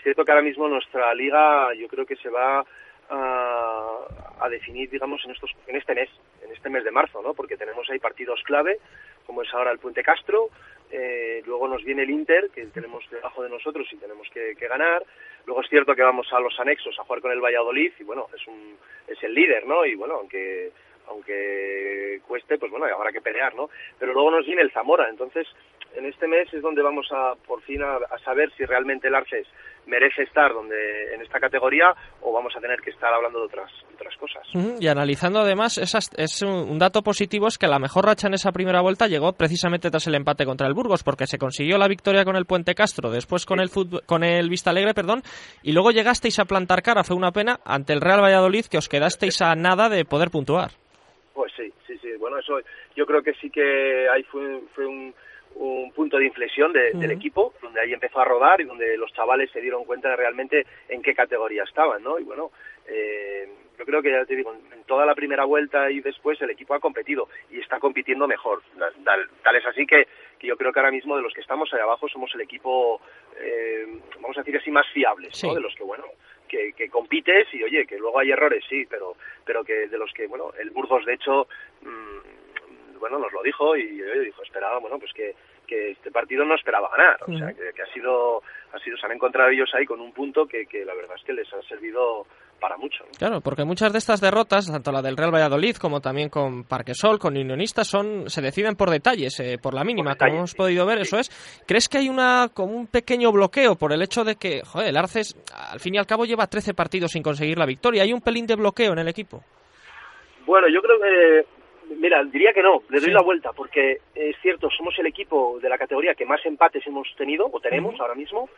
[SPEAKER 6] cierto que ahora mismo nuestra liga, yo creo que se va a, a, definir, digamos, en estos, en este mes, en este mes de marzo, ¿no? Porque tenemos ahí partidos clave, como es ahora el Puente Castro, eh, luego nos viene el Inter, que tenemos debajo de nosotros y tenemos que, ganar. Luego es cierto que vamos a los anexos a jugar con el Valladolid y bueno, es, un, es el líder, ¿no? Y bueno, aunque aunque cueste, pues bueno, habrá que pelear, ¿no? Pero luego nos viene el Zamora, entonces en este mes es donde vamos a por fin a, saber si realmente el Arces merece estar donde en esta categoría o vamos a tener que estar hablando de otras otras cosas.
[SPEAKER 3] Y analizando además esas, es un, dato positivo es que la mejor racha en esa primera vuelta llegó precisamente tras el empate contra el Burgos porque se consiguió la victoria con el Puente Castro, después con el con el Vista Alegre, perdón, y luego llegasteis a plantar cara, fue una pena ante el Real Valladolid que os quedasteis a nada de poder puntuar.
[SPEAKER 6] Pues sí, sí, sí. Bueno, eso yo creo que sí que ahí fue, fue un, un punto de inflexión del equipo, donde ahí empezó a rodar y donde los chavales se dieron cuenta de realmente en qué categoría estaban, ¿no? Y bueno, eh, yo creo que ya te digo, en toda la primera vuelta y después el equipo ha competido y está compitiendo mejor. Tal, es así que, que, yo creo que ahora mismo de los que estamos ahí abajo somos el equipo, eh, vamos a decir así, más fiables, ¿no? De los que, bueno, que, compites y oye, que luego hay errores, sí, pero, pero que de los que, bueno, el Burgos de hecho, mm, bueno, nos lo dijo y yo dijo, esperaba, bueno, pues que, que este partido no esperaba ganar, o sea, que, ha sido, ha sido, se han encontrado ellos ahí con un punto que, que la verdad es que les ha servido para mucho.
[SPEAKER 3] Claro, porque muchas de estas derrotas, tanto la del Real Valladolid como también con Parquesol, con Unionistas, son, se deciden por detalles, eh, por la mínima, como hemos podido ver, eso es. ¿Crees que hay una como un pequeño bloqueo por el hecho de que, joder, el Arces al fin y al cabo lleva 13 partidos sin conseguir la victoria? ¿Hay un pelín de bloqueo en el equipo?
[SPEAKER 6] Bueno, yo creo que Mira, diría que no, le doy la vuelta, porque es cierto, somos el equipo de la categoría que más empates hemos tenido, o tenemos ahora mismo,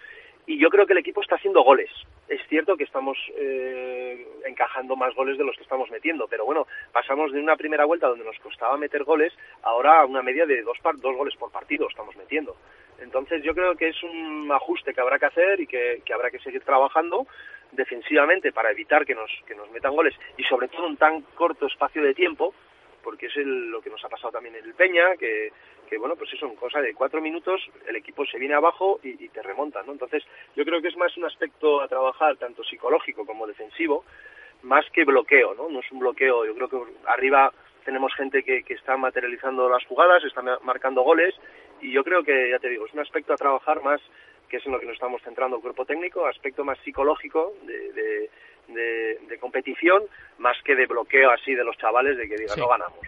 [SPEAKER 6] y yo creo que el equipo está haciendo goles. Es cierto que estamos eh, encajando más goles de los que estamos metiendo, pero bueno, pasamos de una primera vuelta donde nos costaba meter goles, ahora a una media de dos, dos goles por partido estamos metiendo. Entonces yo creo que es un ajuste que habrá que hacer y que, habrá que seguir trabajando defensivamente para evitar que nos, que nos metan goles y sobre todo en tan corto espacio de tiempo, porque es lo que nos ha pasado también en el Peña, que, que bueno, pues eso, en cosa de cuatro minutos el equipo se viene abajo y, te remonta, ¿no? Entonces, yo creo que es más un aspecto a trabajar, tanto psicológico como defensivo, más que bloqueo, ¿no? No es un bloqueo, yo creo que arriba tenemos gente que, que está materializando las jugadas, está marcando goles, y yo creo que, ya te digo, es un aspecto a trabajar más, que es en lo que nos estamos centrando el cuerpo técnico, aspecto más psicológico de, de, competición, más que de bloqueo así de los chavales de que digan no ganamos.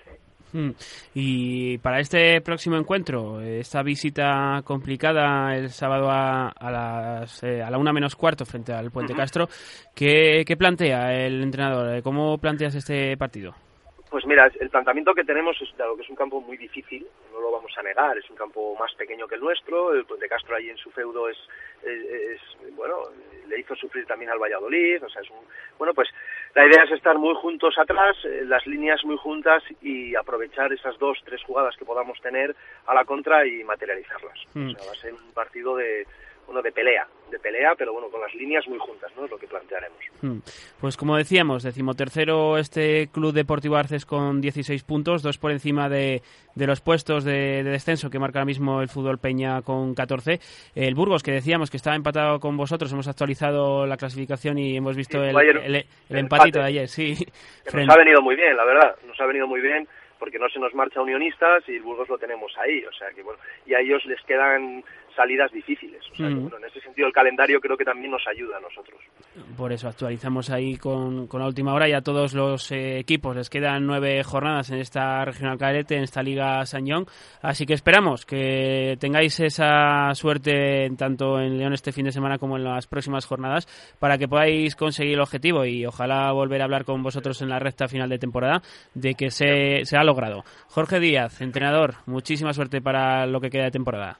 [SPEAKER 2] Mm. Y para este próximo encuentro, esta visita complicada el sábado a, a, las, eh, a la una menos cuarto frente al Puente Castro, ¿qué, ¿qué plantea el entrenador? ¿Cómo planteas este partido?
[SPEAKER 6] Pues mira, el planteamiento que tenemos es dado que es un campo muy difícil, no lo vamos a negar, es un campo más pequeño que el nuestro, el Puente Castro ahí en su feudo es, es, bueno, le hizo sufrir también al Valladolid, o sea, es un, bueno, pues la idea es estar muy juntos atrás, eh, las líneas muy juntas y aprovechar esas dos, tres jugadas que podamos tener a la contra y materializarlas.
[SPEAKER 2] Mm.
[SPEAKER 6] O sea, va a ser un partido de, bueno, de pelea, de pelea, pero bueno, con las líneas muy juntas, ¿no? Es lo que plantearemos.
[SPEAKER 2] Mm. Pues como decíamos, decimotercero este Club Deportivo Arces con 16 puntos, dos por encima de, de los puestos de, de descenso que marca ahora mismo el Fútbol Peña con 14. El Burgos, que decíamos que estaba empatado con vosotros, hemos actualizado la clasificación y hemos visto
[SPEAKER 6] Sí,
[SPEAKER 2] el,
[SPEAKER 6] ayer
[SPEAKER 2] el- el
[SPEAKER 6] el
[SPEAKER 2] empatito
[SPEAKER 6] empate.
[SPEAKER 2] de ayer, sí.
[SPEAKER 6] Que nos ha venido muy bien, la verdad, nos ha venido muy bien porque no se nos marcha Unionistas y el Burgos lo tenemos ahí, o sea que bueno, y a ellos les quedan salidas difíciles, o sea que
[SPEAKER 2] Mm.
[SPEAKER 6] bueno, en ese sentido el calendario creo que también nos ayuda a nosotros.
[SPEAKER 2] Por eso actualizamos ahí con, con la última hora y a todos los eh, equipos. Les quedan nueve jornadas en esta regional cadete, en esta Liga Sañón. Así que esperamos que tengáis esa suerte tanto en León este fin de semana como en las próximas jornadas para que podáis conseguir el objetivo y ojalá volver a hablar con vosotros en la recta final de temporada de que se, se ha logrado. Jorge Díaz, entrenador, muchísima suerte para lo que queda de temporada.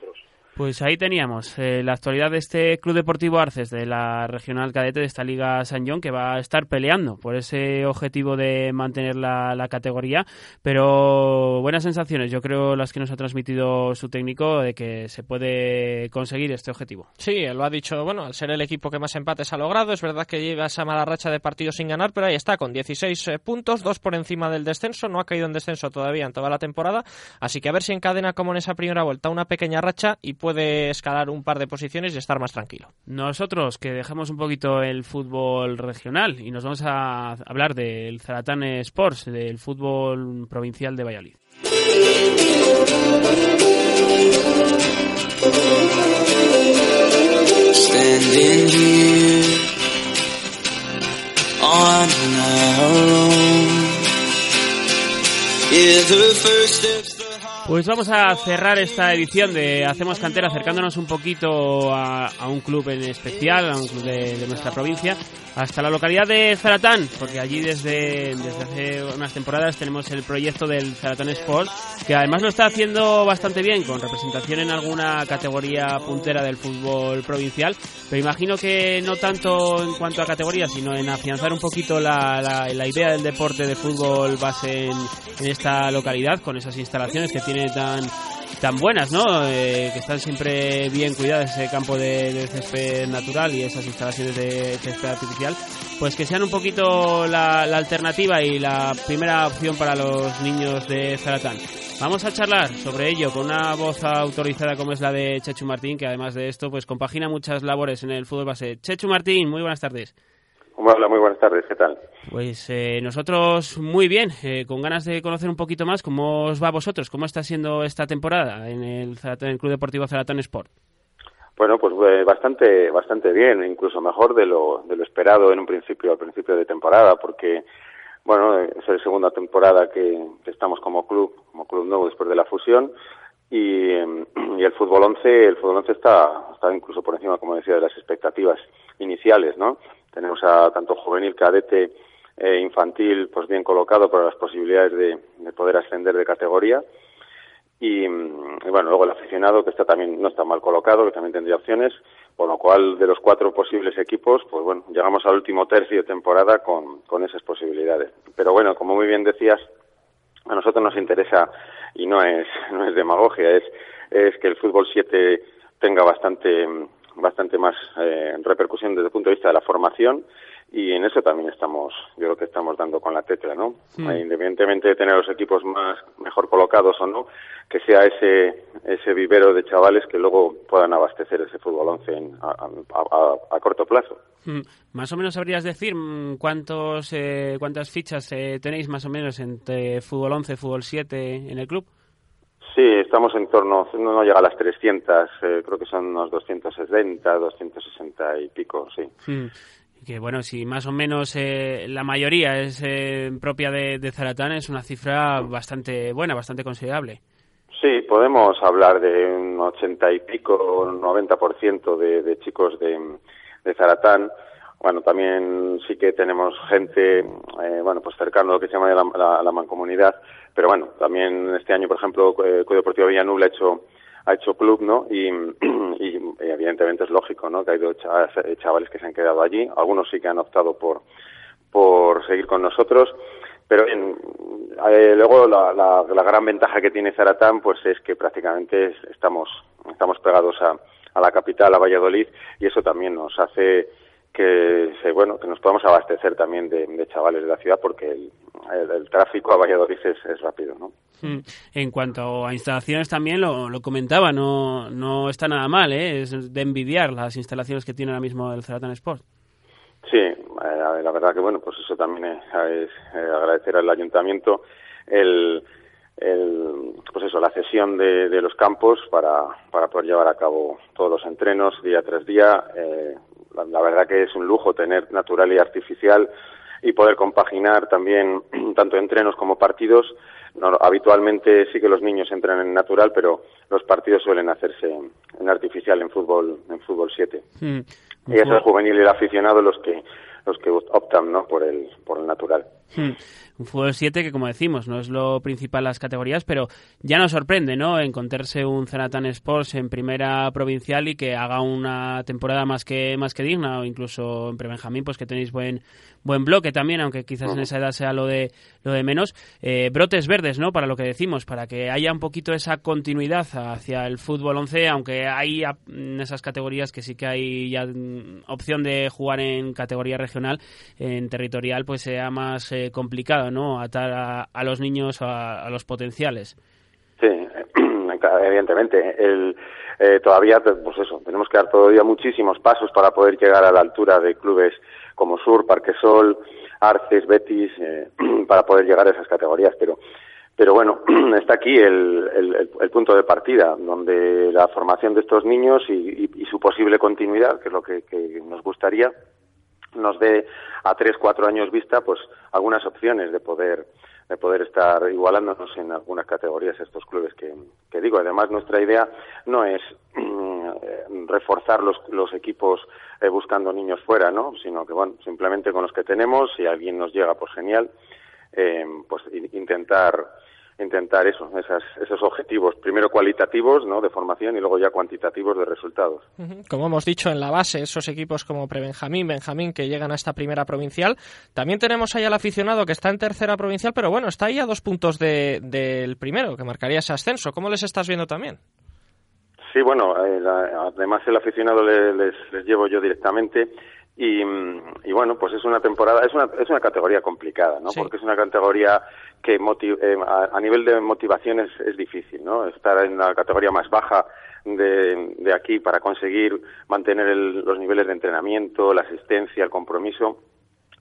[SPEAKER 2] Pues ahí teníamos eh, la actualidad de este Club Deportivo Arces de la Regional Cadete de esta Liga San John que va a estar peleando por ese objetivo de mantener la, la categoría, pero buenas sensaciones, yo creo las que nos ha transmitido su técnico de que se puede conseguir este objetivo.
[SPEAKER 3] Sí, lo ha dicho, bueno, al ser el equipo que más empates ha logrado, es verdad que lleva esa mala racha de partidos sin ganar, pero ahí está, con 16 eh, puntos, dos por encima del descenso, no ha caído en descenso todavía en toda la temporada, así que a ver si encadena como en esa primera vuelta una pequeña racha y puede escalar un par de posiciones y estar más tranquilo.
[SPEAKER 2] Nosotros que dejamos un poquito el fútbol regional y nos vamos a hablar del Zaratán Sports, del fútbol provincial de Valladolid.
[SPEAKER 7] Standing here on our own. Yeah, the first steps the hard
[SPEAKER 2] Pues vamos a cerrar esta edición de Hacemos Cantera acercándonos un poquito a, un club en especial, a un club de, nuestra provincia, hasta la localidad de Zaratán, porque allí desde, desde hace unas temporadas tenemos el proyecto del Zaratán Sport, que además lo está haciendo bastante bien, con representación en alguna categoría puntera del fútbol provincial, pero imagino que no tanto en cuanto a categoría, sino en afianzar un poquito la, la- idea del deporte de fútbol base en esta localidad, con esas instalaciones que tiene tan tan buenas, ¿no? Eh, que están siempre bien cuidadas ese campo de, de césped natural y esas instalaciones de césped artificial, pues que sean un poquito la, la alternativa y la primera opción para los niños de Zaratán. Vamos a charlar sobre ello con una voz autorizada como es la de Chechu Martín, que además de esto, pues compagina muchas labores en el fútbol base. Chechu Martín, muy buenas tardes.
[SPEAKER 8] Hola, muy buenas tardes, ¿qué tal?
[SPEAKER 2] Pues eh, nosotros muy bien, eh, con ganas de conocer un poquito más cómo os va a vosotros, cómo está siendo esta temporada en el, en el Club Deportivo Zaratán Sport.
[SPEAKER 8] Bueno, pues eh, bastante, bastante bien, incluso mejor de lo, de lo esperado en un principio, al principio de temporada, porque, bueno, es la segunda temporada que, que estamos como club, como club nuevo después de la fusión, y, eh, y el fútbol 11, el fútbol 11 está, está incluso por encima, como decía, de las expectativas iniciales, ¿no? Tenemos a tanto juvenil, cadete, eh, infantil, pues bien colocado para las posibilidades de, de poder ascender de categoría. Y, mm, y bueno, luego el aficionado que está también no está mal colocado, que también tendría opciones, por lo cual de los cuatro posibles equipos, pues bueno, llegamos al último tercio de temporada con, con esas posibilidades. Pero bueno, como muy bien decías, a nosotros nos interesa y no es no es demagogia, es es que el fútbol 7 tenga bastante bastante más eh, repercusión desde el punto de vista de la formación y en eso también estamos yo creo que estamos dando con la tecla no
[SPEAKER 2] Mm.
[SPEAKER 8] Eh, independientemente de tener los equipos más mejor colocados o no que sea ese ese vivero de chavales que luego puedan abastecer ese fútbol 11 en- a, a- a- a corto plazo
[SPEAKER 2] Mm, Más o menos sabrías decir mm, cuántos eh, cuántas fichas eh, tenéis más o menos entre fútbol 11, fútbol 7 en el club.
[SPEAKER 8] Sí, estamos en torno, no, llega a las 300, eh, creo que son unos 270, 260 y pico, sí.
[SPEAKER 2] Mm. Que bueno, si más o menos eh, la mayoría es eh, propia de, de Zaratán, es una cifra bastante buena, bastante considerable.
[SPEAKER 8] Sí, podemos hablar de un ochenta y pico, un noventa por ciento de, de chicos de, de Zaratán. Bueno, también sí que tenemos gente, eh, bueno, pues cercano a lo que se llama la, mancomunidad, pero bueno, también este año, por ejemplo, eh, Cuido Deportivo Villanubla ha hecho ha hecho club, ¿no? Y, y evidentemente es lógico, ¿no? Que ha habido cha- chavales que se han quedado allí, algunos sí que han optado por por seguir con nosotros, pero bien, eh, luego la, la, la gran ventaja que tiene Zaratán, pues es que prácticamente es- estamos estamos pegados a, a la capital, a Valladolid, y eso también nos hace que se, bueno que nos podamos abastecer también de, de chavales de la ciudad porque el, el, el tráfico a Valladolid es, es rápido, ¿no?
[SPEAKER 2] Mm. En cuanto a instalaciones también lo, lo comentaba, no, no está nada mal, ¿eh? es de envidiar las instalaciones que tiene ahora mismo el Zeratan Sport.
[SPEAKER 8] Sí, eh, la verdad que bueno, pues eso también es, es, eh, agradecer al ayuntamiento el, el pues eso, la cesión de, de los campos para, para poder llevar a cabo todos los entrenos día tras día. Eh, la, la verdad que es un lujo tener natural y artificial y poder compaginar también tanto entrenos como partidos. No, habitualmente sí que los niños entran en natural, pero los partidos suelen hacerse en artificial en fútbol en fútbol 7.
[SPEAKER 2] Mm.
[SPEAKER 8] Y es el juvenil y el aficionado los que los que optan ¿no? por el por el natural.
[SPEAKER 2] Mm. Un fútbol 7 que, como decimos, no es lo principal las categorías, pero ya nos sorprende, ¿no? Encontrarse un Zeratan Sports en primera provincial y que haga una temporada más que más que digna, o incluso en Prebenjamín, pues que tenéis buen buen bloque también, aunque quizás en esa edad sea lo de lo de menos. Eh, brotes verdes, ¿no? Para lo que decimos, para que haya un poquito esa continuidad hacia el fútbol 11, aunque hay en esas categorías que sí que hay ya mm, opción de jugar en categoría regional, en territorial, pues sea más eh, complicado, ¿no? Atar a, a los niños a, a los potenciales.
[SPEAKER 8] Sí, evidentemente. El, eh, todavía, pues eso, tenemos que dar todavía muchísimos pasos para poder llegar a la altura de clubes como Sur, Parquesol, Arces, Betis, eh, para poder llegar a esas categorías. Pero, pero bueno, está aquí el, el, el- punto de partida, donde la formación de estos niños y, y- y su posible continuidad, que es lo que nos gustaría, nos dé a tres, cuatro años vista, pues algunas opciones de poder de poder estar igualándonos en algunas categorías estos clubes que, que digo. Además, nuestra idea no es eh, reforzar los, los equipos eh, buscando niños fuera, ¿no? Sino que, bueno, simplemente con los que tenemos, si alguien nos llega, pues genial, eh, pues in- intentar intentar eso, esas, esos objetivos, primero cualitativos, ¿no? De formación y luego ya cuantitativos de resultados.
[SPEAKER 3] Como hemos dicho en la base, esos equipos como Prebenjamín, Benjamín que llegan a esta primera provincial. También tenemos ahí al aficionado que está en tercera provincial, pero bueno, está ahí a dos puntos de- del primero, que marcaría ese ascenso. ¿Cómo les estás viendo también?
[SPEAKER 8] Sí, bueno, eh, la- además el aficionado le- les, les llevo yo directamente y, y bueno, pues es una temporada, es una, es una categoría complicada, ¿no?
[SPEAKER 3] Sí.
[SPEAKER 8] Porque es una categoría que moti- eh, a, a nivel de motivación es, es difícil, ¿no? Estar en la categoría más baja de, de aquí para conseguir mantener el- los niveles de entrenamiento, la asistencia, el compromiso,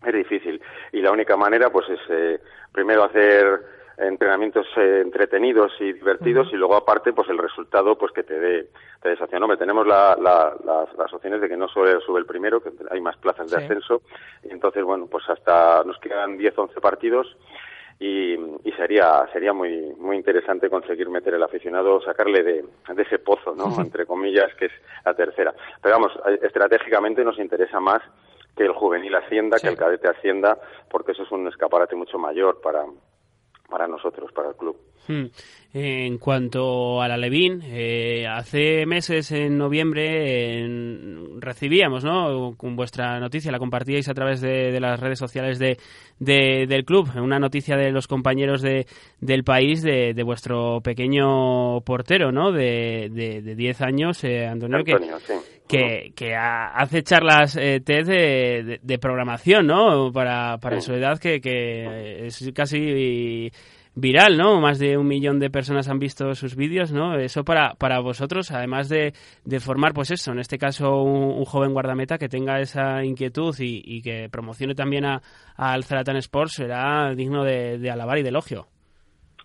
[SPEAKER 8] es difícil. Y la única manera, pues, es eh, primero hacer entrenamientos eh, entretenidos y divertidos y luego aparte pues el resultado pues que te dé te dé. Hombre, tenemos la, la- las, las opciones de que no solo sube el primero que hay más plazas de ascenso. Y entonces bueno pues hasta nos quedan 10 11 partidos y, y sería sería muy muy interesante conseguir meter el aficionado sacarle de, de ese pozo no entre comillas que es la tercera. Pero vamos eh, estratégicamente nos interesa más que el juvenil ascienda
[SPEAKER 3] Sí.
[SPEAKER 8] que el cadete ascienda porque eso es un escaparate mucho mayor para para nosotros para el club
[SPEAKER 2] Hmm. En cuanto a la Levín, eh, hace meses, en noviembre, recibíamos, ¿no? Con vuestra noticia, la compartíais a través de, de las redes sociales de, de- del club, una noticia de los compañeros de, del país de, vuestro pequeño portero, ¿no? De, de, de 10 años, eh, Antonio, que,
[SPEAKER 8] sí.
[SPEAKER 2] que, que ha- hace charlas eh, TED de, programación, ¿no? Para, para
[SPEAKER 8] Sí.
[SPEAKER 2] su edad, que, que es casi viral, ¿no? Más de un millón de personas han visto sus vídeos, ¿no? Eso para, para vosotros, además de, de formar, pues eso, en este caso, un, joven guardameta que tenga esa inquietud y, que promocione también a- al Zlatan Sports, será digno de, alabar y de elogio.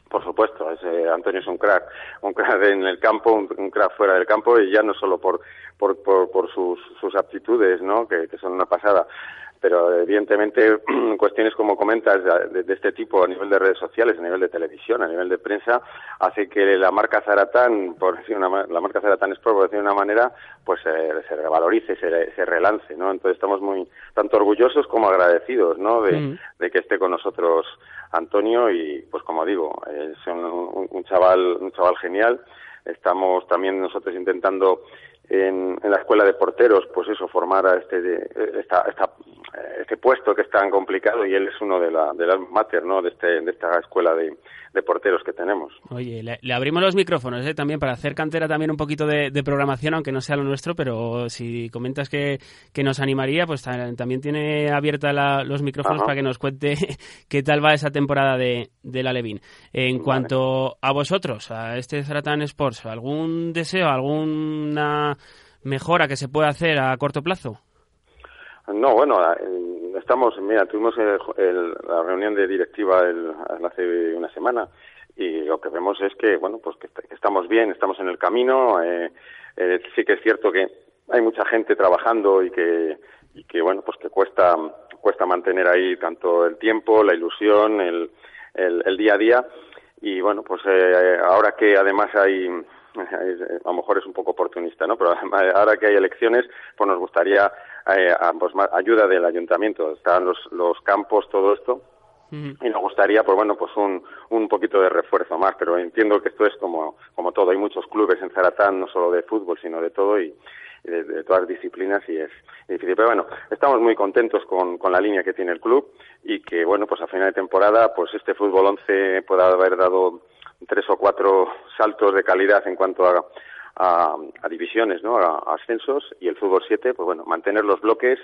[SPEAKER 8] Por supuesto, ese Antonio es un crack, un crack en el campo, un, crack fuera del campo y ya no solo por por, por, por sus, sus aptitudes, ¿no? Que son una pasada. Pero evidentemente cuestiones como comentas de, de, este tipo a nivel de redes sociales, a nivel de televisión, a nivel de prensa, hace que la marca Zaratán, por decir una, la marca Zaratán Sport, por decir de una manera, pues eh, se revalorice, se, se, relance, ¿no? Entonces estamos muy tanto orgullosos como agradecidos, ¿no? De, mm. de que esté con nosotros Antonio y, pues como digo, es un, un, un chaval, un chaval genial. Estamos también nosotros intentando en, en, la escuela de porteros, pues eso, formar a este, de, esta, esta, este puesto que es tan complicado y él es uno de, la, de las mater, ¿no? De, este, de esta escuela de, de porteros que tenemos.
[SPEAKER 2] Oye, le, abrimos los micrófonos ¿eh? también para hacer cantera también un poquito de, programación, aunque no sea lo nuestro, pero si comentas que, que nos animaría, pues también tiene abierta los micrófonos para que nos cuente qué tal va esa temporada de, de la Levin. En cuanto a vosotros, a este Zaratan Sports, ¿algún deseo, alguna mejora que se pueda hacer a corto plazo?
[SPEAKER 8] No, bueno, estamos, mira, tuvimos el, la reunión de directiva el, hace una semana y lo que vemos es que, bueno, pues que, estamos bien, estamos en el camino. Eh, eh, sí que es cierto que hay mucha gente trabajando y que, y que bueno, pues que cuesta, cuesta mantener ahí tanto el tiempo, la ilusión, el, el, el día a día. Y bueno, pues eh, ahora que además hay, a lo mejor es un poco oportunista, ¿no? Pero ahora que hay elecciones, pues nos gustaría eh, pues, ayuda del ayuntamiento, están los, los campos, todo esto, y nos gustaría, pues bueno, pues un, un poquito de refuerzo más, pero entiendo que esto es como, como todo, hay muchos clubes en Zaratán, no solo de fútbol, sino de todo, y, de, todas las disciplinas y es difícil. Pero bueno, estamos muy contentos con, con la línea que tiene el club y que, bueno, pues a final de temporada, pues este fútbol 11 pueda haber dado tres o cuatro saltos de calidad en cuanto a, a, a divisiones, ¿no? A, a, ascensos y el fútbol 7, pues bueno, mantener los bloques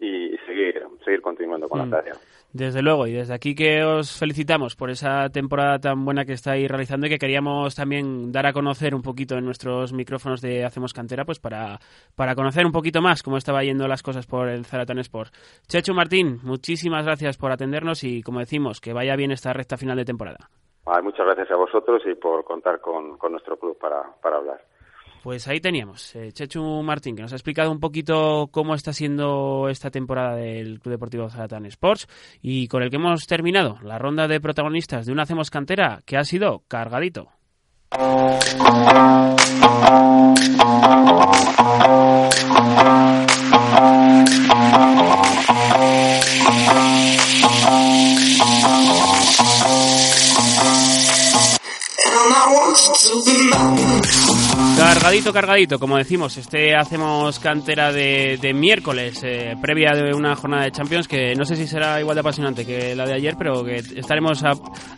[SPEAKER 8] y seguir, seguir continuando con mm. la tarea.
[SPEAKER 2] Desde luego, y desde aquí que os felicitamos por esa temporada tan buena que estáis realizando y que queríamos también dar a conocer un poquito en nuestros micrófonos de Hacemos Cantera, pues para, para conocer un poquito más cómo estaba yendo las cosas por el Zaratan Sport. Chechu Martín, muchísimas gracias por atendernos y, como decimos, que vaya bien esta recta final de temporada.
[SPEAKER 8] Muchas gracias a vosotros y por contar con, con nuestro club para, para hablar.
[SPEAKER 2] Pues ahí teníamos, eh, Chechu Martín, que nos ha explicado un poquito cómo está siendo esta temporada del Club Deportivo Zaratán Sports y con el que hemos terminado la ronda de protagonistas de una Hacemos Cantera que ha sido cargadito. Cargadito, cargadito, como decimos, este hacemos cantera de, de miércoles, eh, previa de una jornada de Champions que no sé si será igual de apasionante que la de ayer, pero que estaremos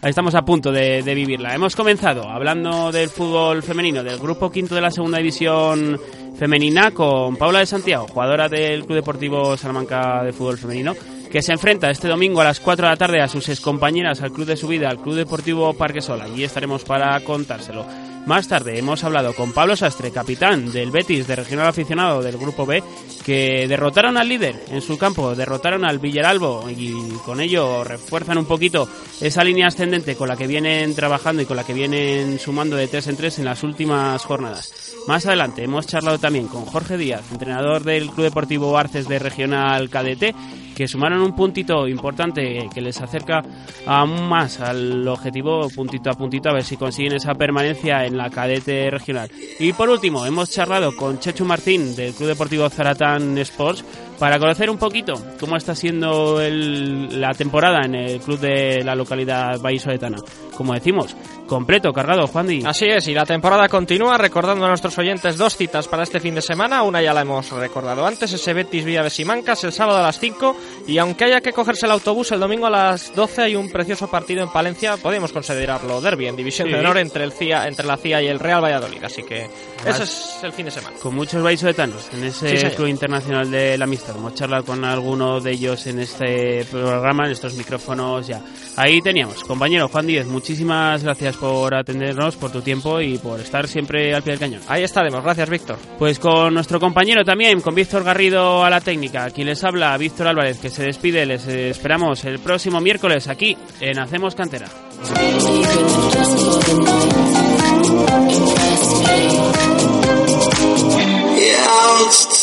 [SPEAKER 2] estamos a punto de, de, vivirla. Hemos comenzado hablando del fútbol femenino, del grupo quinto de la segunda división femenina, con Paula de Santiago, jugadora del Club Deportivo Salamanca de Fútbol Femenino que se enfrenta este domingo a las 4 de la tarde a sus excompañeras al club de su vida, al Club Deportivo Parque Sol. Allí estaremos para contárselo. Más tarde hemos hablado con Pablo Sastre, capitán del Betis de regional aficionado del Grupo B, que derrotaron al líder en su campo, derrotaron al Villaralbo y con ello refuerzan un poquito esa línea ascendente con la que vienen trabajando y con la que vienen sumando de tres en tres en las últimas jornadas. Más adelante hemos charlado también con Jorge Díaz, entrenador del Club Deportivo Arces de Regional KDT, que sumaron un puntito importante que les acerca aún más al objetivo puntito a puntito a ver si consiguen esa permanencia en la cadete regional. Y por último, hemos charlado con Chechu Martín del Club Deportivo Zaratán Sports para conocer un poquito cómo está siendo la temporada en el club de la localidad vallisoletana. Como decimos, completo, cargado, Juan Di.
[SPEAKER 3] Así es, y la temporada continúa recordando a nuestros oyentes dos citas para este fin de semana. Una ya la hemos recordado antes, ese Betis Villa de Simancas el sábado a las 5 y aunque haya que cogerse el autobús el domingo a las 12 hay un precioso partido en Palencia, podemos considerarlo derby en división de honor entre el CIA, entre la CIA y el Real Valladolid, así que ese es el fin de semana.
[SPEAKER 2] Con muchos vallisoletanos en ese club internacional de la amistad. Hemos charlado con alguno de ellos en este programa, en estos micrófonos ya. Ahí teníamos, compañero Juan Díez, muchísimas gracias por atendernos, por tu tiempo y por estar siempre al pie del cañón.
[SPEAKER 3] Ahí estaremos, gracias Víctor.
[SPEAKER 2] Pues con nuestro compañero también, con Víctor Garrido a la técnica, aquí les habla Víctor Álvarez, que se despide, les esperamos el próximo miércoles aquí en Hacemos Cantera.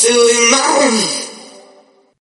[SPEAKER 2] Yeah,